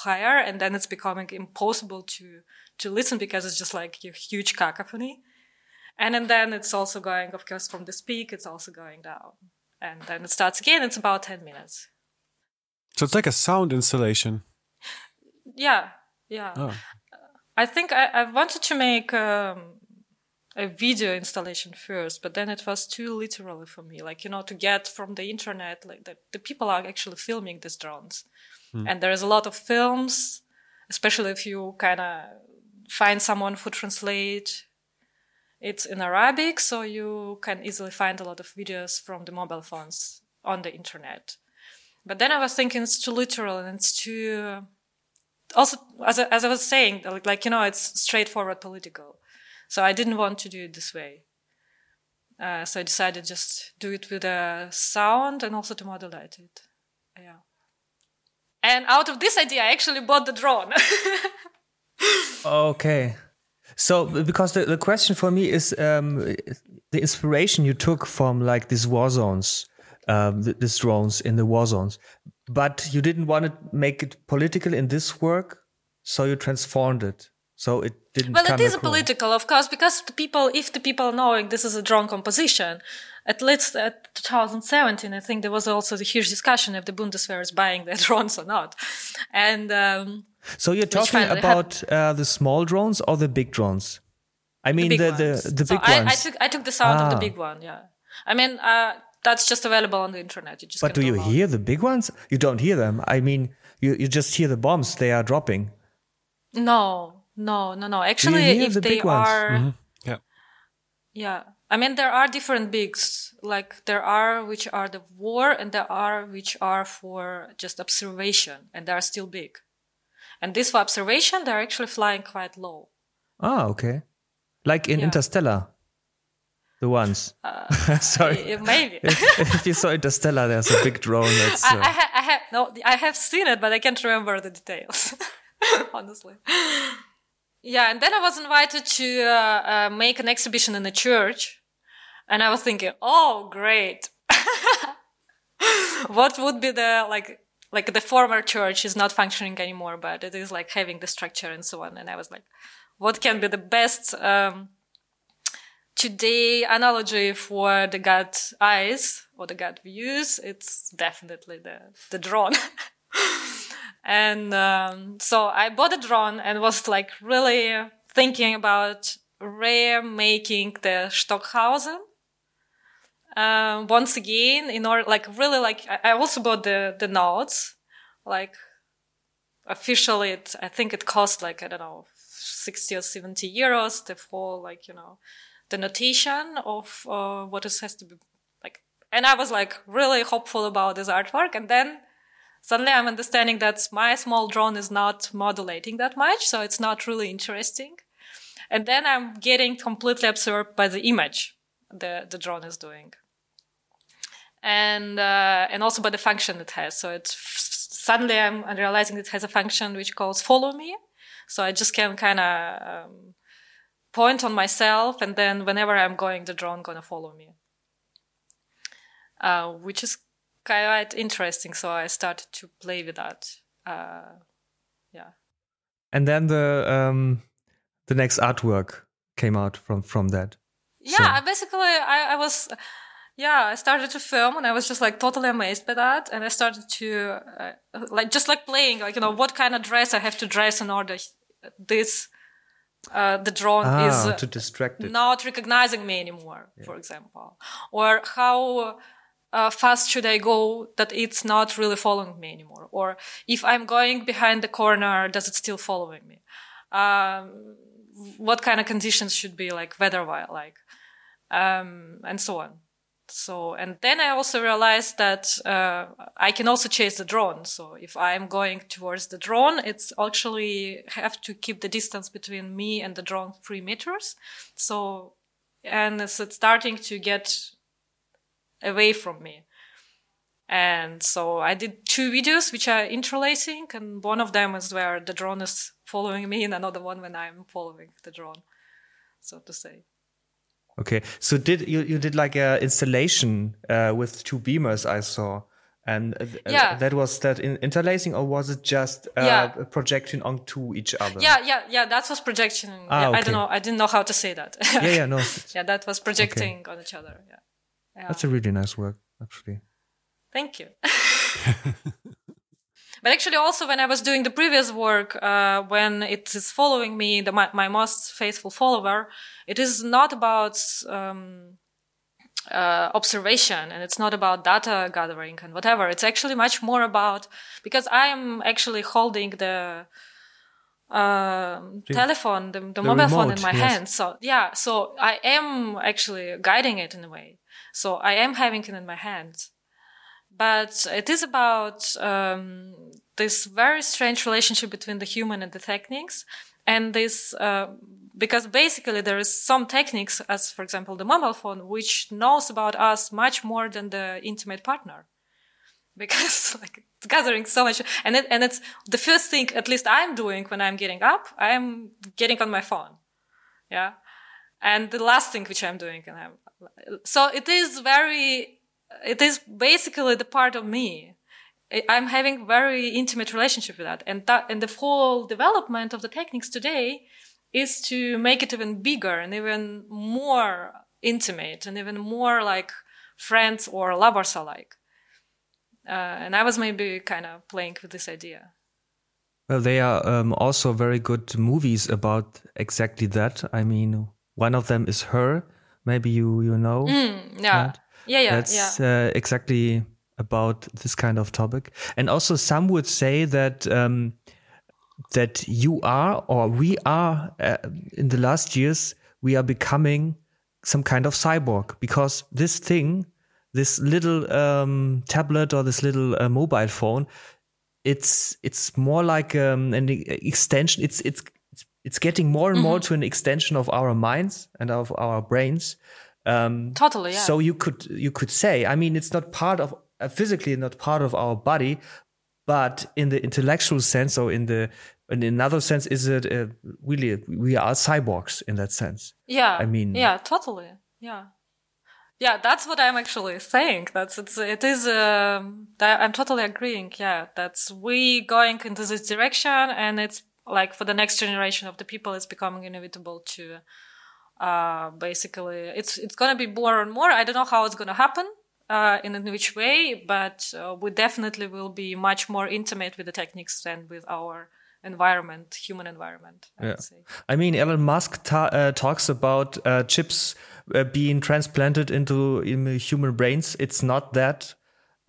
higher, and then it's becoming impossible to to listen because it's just like a huge cacophony. And, and then it's also going, of course, from the peak, it's also going down and then it starts again. It's about 10 minutes. So it's like a sound installation. Yeah, yeah. Oh. I think I, I wanted to make um, a video installation first, but then it was too literally for me. Like, you know, to get from the internet, like the, the people are actually filming these drones. Hmm. And there is a lot of films, especially if you kind of find someone who translate it's in Arabic, so you can easily find a lot of videos from the mobile phones on the internet. But then I was thinking it's too literal and it's too, also, as I, as I was saying, like, like, you know, it's straightforward political. So I didn't want to do it this way. Uh, so I decided just do it with a sound and also to modulate it. Yeah. And out of this idea, I actually bought the drone. okay. So, because the, the question for me is um, the inspiration you took from like these war zones, um, these drones in the war zones, but you didn't want to make it political in this work, so you transformed it. So it didn't. Well, it is across. political, of course, because the people, if the people knowing this is a drone composition, at least at 2017, I think there was also the huge discussion if the Bundeswehr is buying their drones or not. And, um, So you're talking about uh, the small drones or the big drones? I mean big the ones. the, the so big I, ones. I took, I took the sound of Ah. the big one. Yeah. I mean, uh, that's just available on the internet. You just but do you download. hear the big ones? You don't hear them. I mean, you you just hear the bombs they are dropping. No, no, no, no. Actually, if the they big ones? are, Yeah. yeah. I mean, there are different bigs. Like there are which are the war, and there are which are for just observation, and they are still big. And this for observation, they're actually flying quite low. Ah, okay. Like in Yeah. Interstellar, the ones. Sorry. Uh, Maybe. if you saw Interstellar, there's a big drone. That's I, uh, I, ha- I have no, I have seen it, but I can't remember the details. Honestly. Yeah, and then I was invited to uh, uh, make an exhibition in a church, and I was thinking, oh, great. what would be the like? Like the former church is not functioning anymore, but it is like having the structure and so on. And I was like, what can be the best um, today analogy for the God eyes or the God views? It's definitely the the drone. and um, so I bought a drone and was like really thinking about remaking the Stockhausen. Um, once again, in order, like really, like I also bought the the notes, like officially, it I think it cost like I don't know, sixty or seventy euros. The full like you know, the notation of uh, what it has to be like, and I was like really hopeful about this artwork, and then suddenly I'm understanding that my small drone is not modulating that much, so it's not really interesting. And then I'm getting completely absorbed by the image the the drone is doing, and uh, and also by the function it has. So it's suddenly I'm realizing it has a function which calls follow me. So I just can kind of um, point on myself, and then whenever I'm going, the drone gonna follow me, uh, which is quite interesting. So I started to play with that. Uh, yeah. and then the um the next artwork came out from from that. Yeah, So- basically, I, I was, yeah, I started to film and I was just like totally amazed by that. And I started to, uh, like, just like playing, like, you know, what kind of dress I have to dress in order this, uh, the drone Ah, is uh, to distract it. not recognizing me anymore, for example. Or how uh, fast should I go that it's not really following me anymore? Or if I'm going behind the corner, does it still following me? Um, what kind of conditions should be like weather like, um, and so on. So, and then I also realized that uh, I can also chase the drone. So if I'm going towards the drone, it's actually have to keep the distance between me and the drone three meters. So, and it's, it's starting to get away from me. And so I did two videos which are interlacing, and one of them is where the drone is following me, and another one when I'm following the drone, so to say. Okay, so did you you did like a installation uh, with two beamers I saw, and uh, uh, Yeah. that was that in interlacing or was it just uh, Yeah. a projection onto each other? Yeah, yeah, yeah. That was projection. Ah, yeah, I don't know. I didn't know how to say that. yeah, yeah, no, yeah, that was projecting on each other. Yeah. Yeah. that's a really nice work actually. Thank you. but actually, also when I was doing the previous work, uh, when it is following me, the, my, my most faithful follower, it is not about um, uh, observation and it's not about data gathering and whatever. It's actually much more about because I am actually holding the um, telephone, the, the, mobile phone in my yes. hand. So yeah, so I am actually guiding it in a way. So I am having it in my hands but it is about um, this very strange relationship between the human and the techniques. And this uh, because basically there is some techniques as for example the mobile phone which knows about us much more than the intimate partner. Because like it's gathering so much. And it, and it's the first thing at least i'm doing when i'm getting up i'm getting on my phone. Yeah? And the last thing which i'm doing and i'm so it is very it is basically the part of me. I'm having very intimate relationship with that, and that and the whole development of the techniques today is to make it even bigger and even more intimate and even more like friends or lovers alike. Uh, and I was maybe kind of playing with this idea. Well, there are um, also very good movies about exactly that. I mean, one of them is Her. Maybe you you know. Mm, yeah. yeah, yeah, That's yeah. uh, exactly about this kind of topic. And also, some would say that um, that you are or we are uh, in the last years we are becoming some kind of cyborg because this thing, this little um, tablet or this little uh, mobile phone, it's it's more like um, an extension. It's it's it's- getting more and more to an extension of our minds and of our brains. Um, Totally, yeah. so you could you could say, I mean, it's not part of uh, physically not part of our body, but in the intellectual sense or in the in another sense, is it uh, really we are cyborgs in that sense? Yeah. I mean- yeah, totally. Yeah. Yeah, that's what I'm actually saying. That's it's it is. Um, I'm totally agreeing. Yeah, that's we going into this direction, and it's like for the next generation of the people, it's becoming inevitable to. Uh, basically, it's it's gonna be more and more. I don't know how it's gonna happen, uh, in, in which way, but uh, we definitely will be much more intimate with the techniques than with our environment, human environment. I Yeah. would say. I mean, Elon Musk ta- uh, talks about uh, chips uh, being transplanted into in human brains. It's not that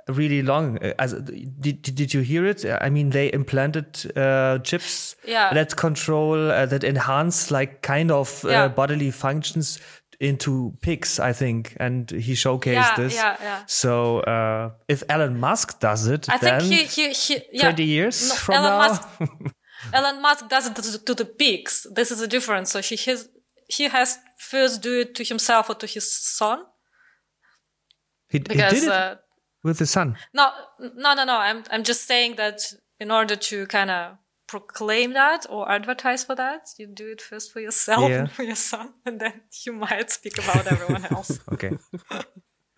really long. Uh, As, did, did you hear it? I mean, they implanted uh, chips Yeah. that control, uh, that enhance like kind of uh, Yeah. bodily functions into pigs, I think. And he showcased Yeah, this. yeah, yeah. So uh, if Elon Musk does it, I then think he, he, he yeah. 20 years No, from Elon now. Musk, Elon Musk does it to, to the pigs. This is a difference. So he has, he has first do it to himself or to his son he, he did it uh, with the sun. no, no, no, no. I'm, I'm just saying that in order to kind of proclaim that or advertise for that, you do it first for yourself Yeah. and for your son, and then you might speak about everyone else. Okay.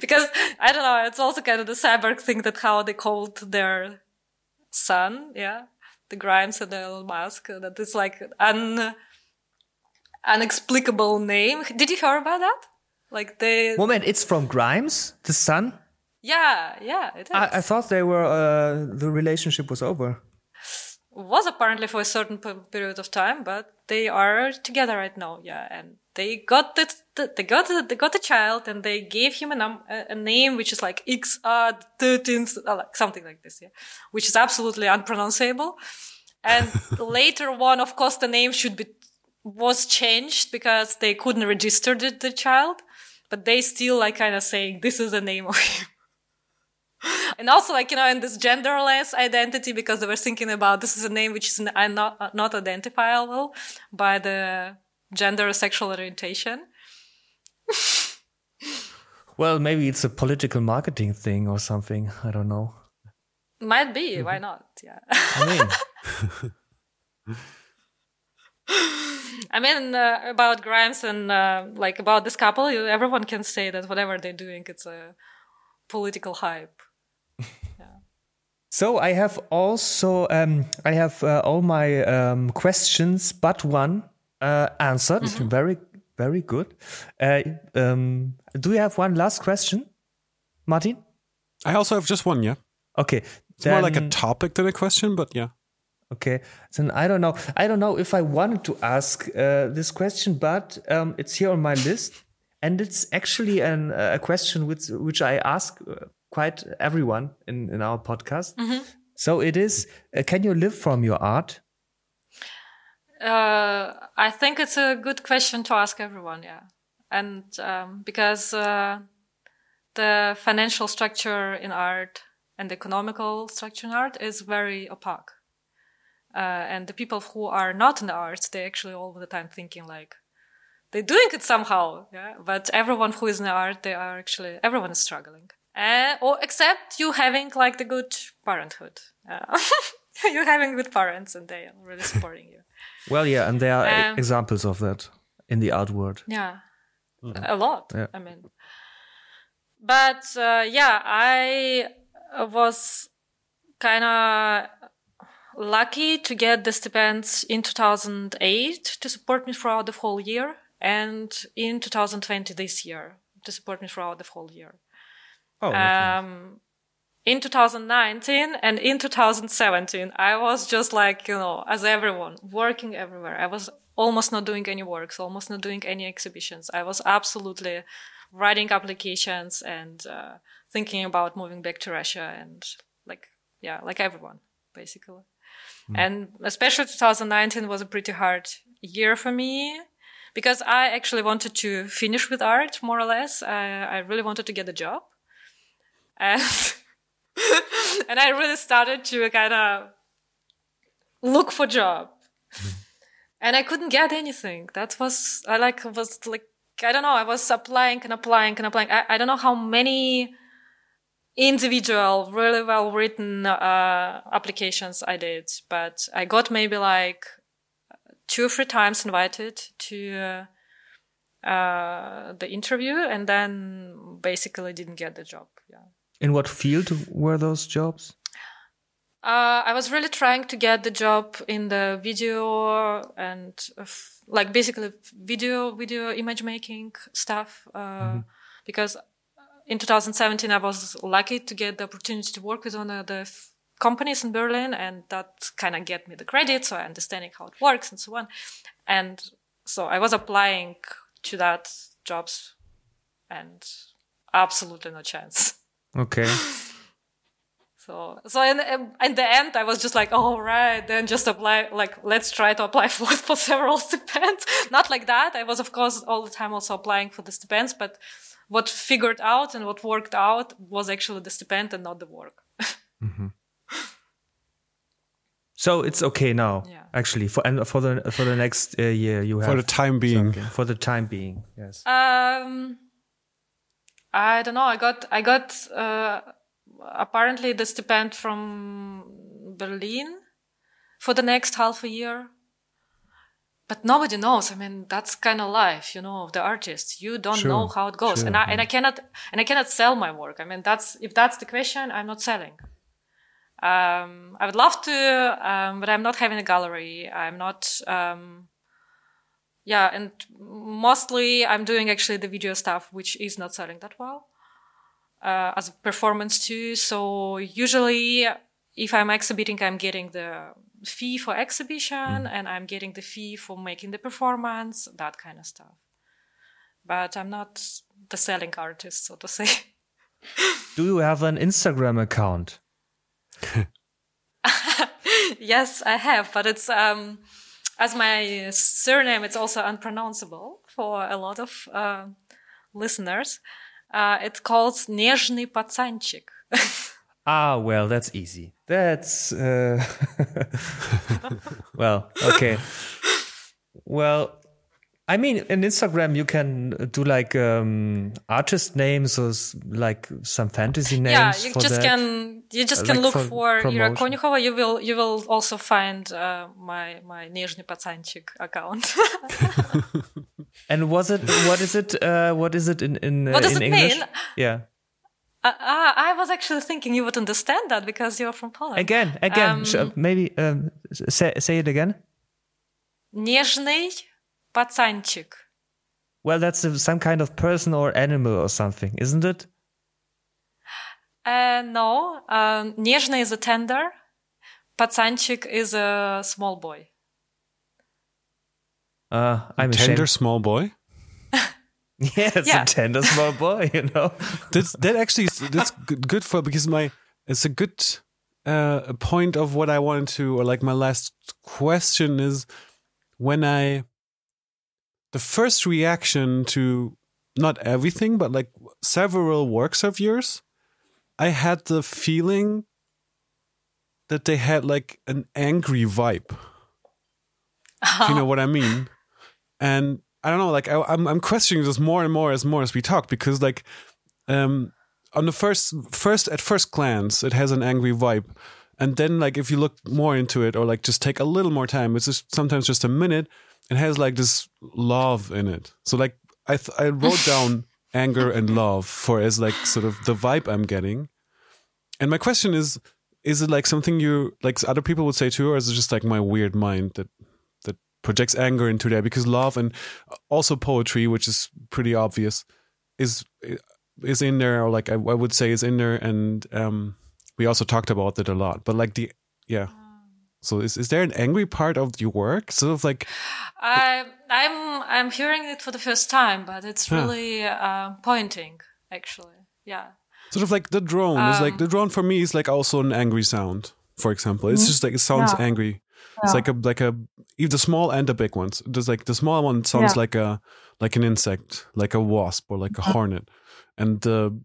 because I don't know, it's also kind of the cyborg thing that how they called their son, yeah, the Grimes and the Elon Musk, that is like an unexplicable name. Did you hear about that? Like they, Moment, it's from Grimes, the son. yeah, yeah, it is. I, I thought they were uh, the relationship was over. was apparently for a certain p- period of time, but they are together right now. Yeah, and they got the, the they got the, they got a child, and they gave him a, num- a, name which is like XR thirteenth, uh, like something like this. Yeah, which is absolutely unpronounceable. And later on, of course, the name should be was changed because they couldn't register the, the child, but they still like kind of saying this is the name of him. And also, like, you know, in this genderless identity, because they were thinking about this is a name which is uh, not, uh, not identifiable by the gender or sexual orientation. Well, maybe it's a political marketing thing or something. I don't know. Might be, why not? Yeah. I mean, I mean, uh, about Grimes and, uh, like, about this couple, you, everyone can say that whatever they're doing, it's a political hype. so I have also um, I have uh, all my um, questions, but one uh, answered. Very very good. Uh, um, do you have one last question, Martin? I also have just one, yeah. Okay, It's more like a topic than a question, but yeah. Okay, then I don't know. I don't know if I wanted to ask uh, this question, but um, it's here on my list, and it's actually an, a question which which I ask uh, quite everyone in in our podcast. So it is: uh, Can you live from your art? Uh, I think it's a good question to ask everyone, yeah. And um, because uh, the financial structure in art and the economical structure in art is very opaque. Uh, and the people who are not in the arts, they actually all the time thinking like they're doing it somehow, yeah. But everyone who is in the art, they are actually everyone is struggling, uh, or except you having like the good parenthood. Uh, you're having good parents, and they are really supporting you. Well, yeah, and there are Um, examples of that in the art world. Yeah, a lot. Yeah. I mean, but uh, yeah, I was kind of lucky to get the stipends in 2008 to support me throughout the whole year and in 2020 this year to support me throughout the whole year. Oh, okay. Um, in 2019 and in 2017, I was just like, you know, as everyone, working everywhere. I was almost not doing any works, almost not doing any exhibitions. I was absolutely writing applications and uh, thinking about moving back to Russia and like, yeah, like everyone, basically. Mm. And especially 2019 was a pretty hard year for me because I actually wanted to finish with art more or less. I, I really wanted to get a job. And, and I really started to kind of look for job. Mm. And I couldn't get anything. That was, I like, was like, I don't know, I was applying and applying and applying. I, I don't know how many individual, really well written uh, applications I did, but I got maybe like two or three times invited to uh, uh, the interview, and then basically didn't get the job. Yeah. In what field were those jobs? Uh, I was really trying to get the job in the video and f- like basically video, video image making stuff. Uh, because in 2017, I was lucky to get the opportunity to work with one of the f- companies in Berlin and that kind of get me the credit. So I understanding how it works and so on. And so I was applying to that jobs and absolutely no chance. Okay. So, so in, in the end, I was just like, oh, right, then just apply, like, let's try to apply for, for several stipends. Not like that. I was, of course, all the time also applying for the stipends, but what figured out and what worked out was actually the stipend and not the work. So it's okay now, Yeah. actually. For and for the for the next uh, year, you have For the time being. something. For the time being, yes. Um, I don't know. I got, I got, uh, apparently the stipend from Berlin for the next half a year. But nobody knows. I mean, that's kind of life, you know, of the artist. You don't Sure, know how it goes. sure, and I, and I cannot, and I cannot sell my work. I mean, that's, if that's the question, I'm not selling. Um, I would love to, um, but I'm not having a gallery. I'm not, um, yeah, and mostly I'm doing actually the video stuff, which is not selling that well, uh, as a performance too. So usually if I'm exhibiting, I'm getting the fee for exhibition mm. and i'm getting the fee for making the performance that kind of stuff but i'm not the selling artist so to say do you have an instagram account yes i have but it's um as my surname it's also unpronounceable for a lot of uh, listeners uh, it's called Nezhny Patsanchik. Ah, well, that's easy. That's uh... well, okay. Well, I mean, in Instagram you can do like um, artist names or s- like some fantasy names. yeah, you for just that. can you just Uh, can like look for for, Ira promotion. Konюхова. You will you will also find uh, my my Нежный пацанчик account. And was it? What is it? Uh, what is it in in, uh, What does in it English? mean? Yeah. uh, uh, I was actually thinking you would understand that because you're from Poland. Again, again. Um, sh- maybe um, s- say say it again. Нежный пацанчик. Well, that's a, some kind of person or animal or something, isn't it? Uh, no, um, нежный is a tender. Пацанчик is a small boy. Uh, I'm Tender ashamed. small boy. Yeah, it's Yeah. a tender small boy, you know. That's that actually is- that's good, good for because my it's a good uh, point of what I wanted to or like my last question is when I the first reaction to not everything but like several works of yours I had the feeling that they had like an angry vibe. If you know what I mean? And I don't know, like I, I'm I'm questioning this more and more as more as we talk because like um on the first first at first glance it has an angry vibe. And then like if you look more into it or like just take a little more time it's just sometimes just a minute it has like this love in it. So like i th- i wrote down anger and love for as like sort of the vibe i'm getting. And my question is is it like something you like other people would say too, or is it just like my weird mind that projects anger into there? Because love and also poetry, which is pretty obvious, is is in there, or like I, I would say is in there, and um, we also talked about it a lot. But like the yeah. So is, is there an angry part of your work? Sort of like I I'm I'm hearing it for the first time, but it's really uh, pointing actually. Yeah. Sort of like the drone is like the drone for me is like also an angry sound. For example, it's just like it sounds Yeah. angry. It's like a like a even the small and the big ones. There's like the small one sounds like a like an insect, like a wasp or like a hornet, and the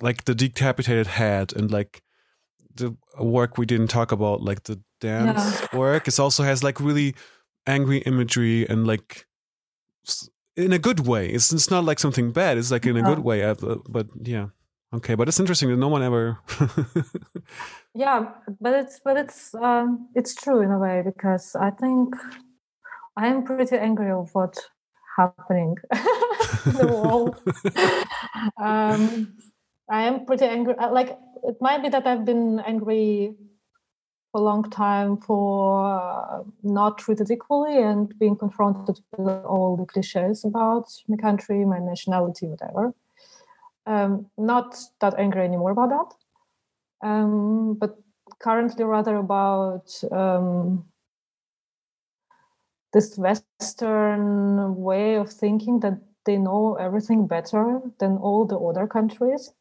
like the decapitated head and like the work we didn't talk about, like the dance work, it also has like really angry imagery and like in a good way. It's it's not like something bad. It's like in a good way. uh, But yeah, okay. But it's interesting that no one ever. yeah but it's but it's um it's true in a way because i think i am pretty angry of what's happening in the world um i am pretty angry uh, like it might be that i've been angry for a long time for uh, not treated equally and being confronted with all the cliches about my country my nationality whatever um not that angry anymore about that um, but currently rather about um, this Western way of thinking that they know everything better than all the other countries.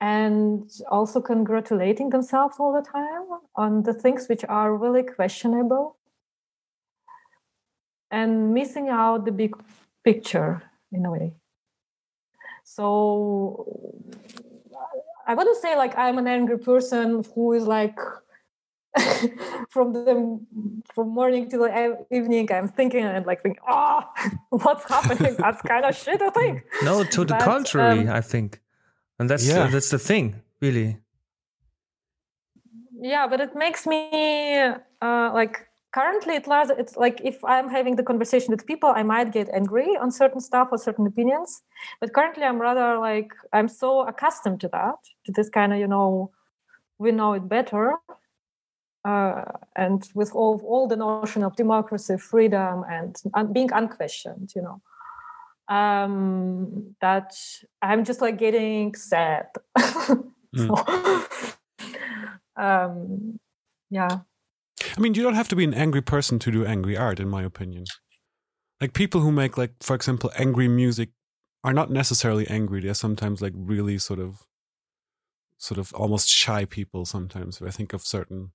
And also congratulating themselves all the time on the things which are really questionable and missing out the big picture in a way. So I wouldn't say like I'm an angry person who is like from the from morning till the evening I'm thinking and like thinking, oh, what's happening? That's kind of shit. I think. No, to the But, contrary, um, I think, and that's Yeah. that's the thing, really. Yeah, but it makes me uh, like currently it lasts. It's like if I'm having the conversation with people, I might get angry on certain stuff or certain opinions. But currently, I'm rather like I'm so accustomed to that, to this kind of you know, we know it better. Uh, and with all all the notion of democracy, freedom, and being unquestioned, you know, um, that I'm just like getting sad. So, um, yeah, I mean, you don't have to be an angry person to do angry art, in my opinion. Like people who make, like, for example, angry music are not necessarily angry. They're sometimes like really sort of, sort of almost shy people. Sometimes I think of certain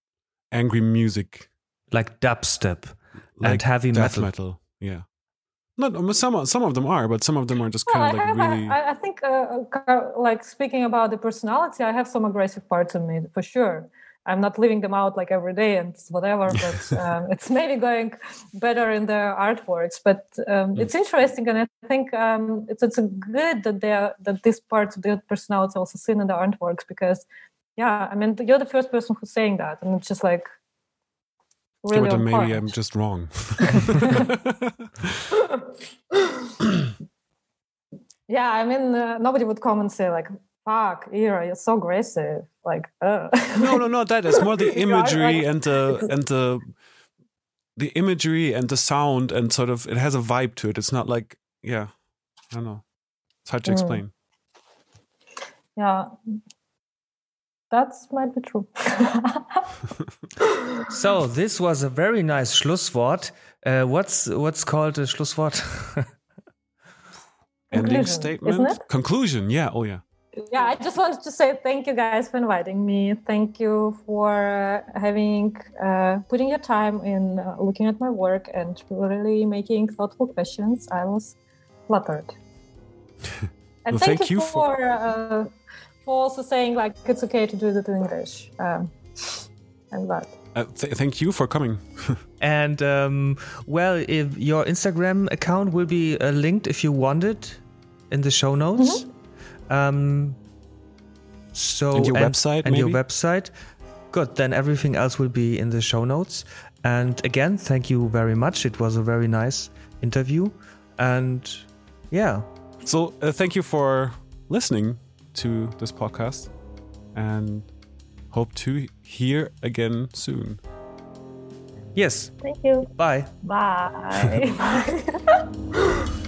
angry music, Like dubstep like and heavy death metal. metal. Yeah, not I some some of them are, but some of them are just kind I, of like have, really. I, I think, uh, like speaking about the personality, I have some aggressive parts in me for sure. I'm not leaving them out like every day and whatever, but um, it's maybe going better in the artworks. But um, it's interesting, and I think um, it's it's good that they are, that this part of the personality also seen in the artworks because, yeah, I mean you're the first person who's saying that, and it's just like Yeah, but maybe point. I'm just wrong. yeah, I mean, uh, nobody would come and say like, "Fuck, Ira, you're so aggressive." Like, uh. no, no, not that. It's more the imagery like- and the and the the imagery and the sound and sort of it has a vibe to it. It's not like yeah, I don't know. It's hard to Mm. explain. yeah, that's might be true. So this was a very nice Schlusswort. Uh, what's what's called a Schlusswort? Ending Conclusion, statement. isn't it? Conclusion. Yeah. Oh yeah. Yeah, I just wanted to say thank you guys for inviting me. Thank you for uh, having uh, putting your time in uh, looking at my work and really making thoughtful questions. I was flattered. And Well, thank, thank you you for for- uh, for also saying like it's okay to do it in English. Um, I'm glad. Uh, th- thank you for coming. and um, well, if your Instagram account will be uh, linked if you want it in the show notes. Um, so And your website, and your maybe? website. Good. Then everything else will be in the show notes. And again, thank you very much. It was a very nice interview. And yeah, So uh, thank you for listening to this podcast, and hope to hear again soon. Yes. Thank you. Bye. Bye. Bye.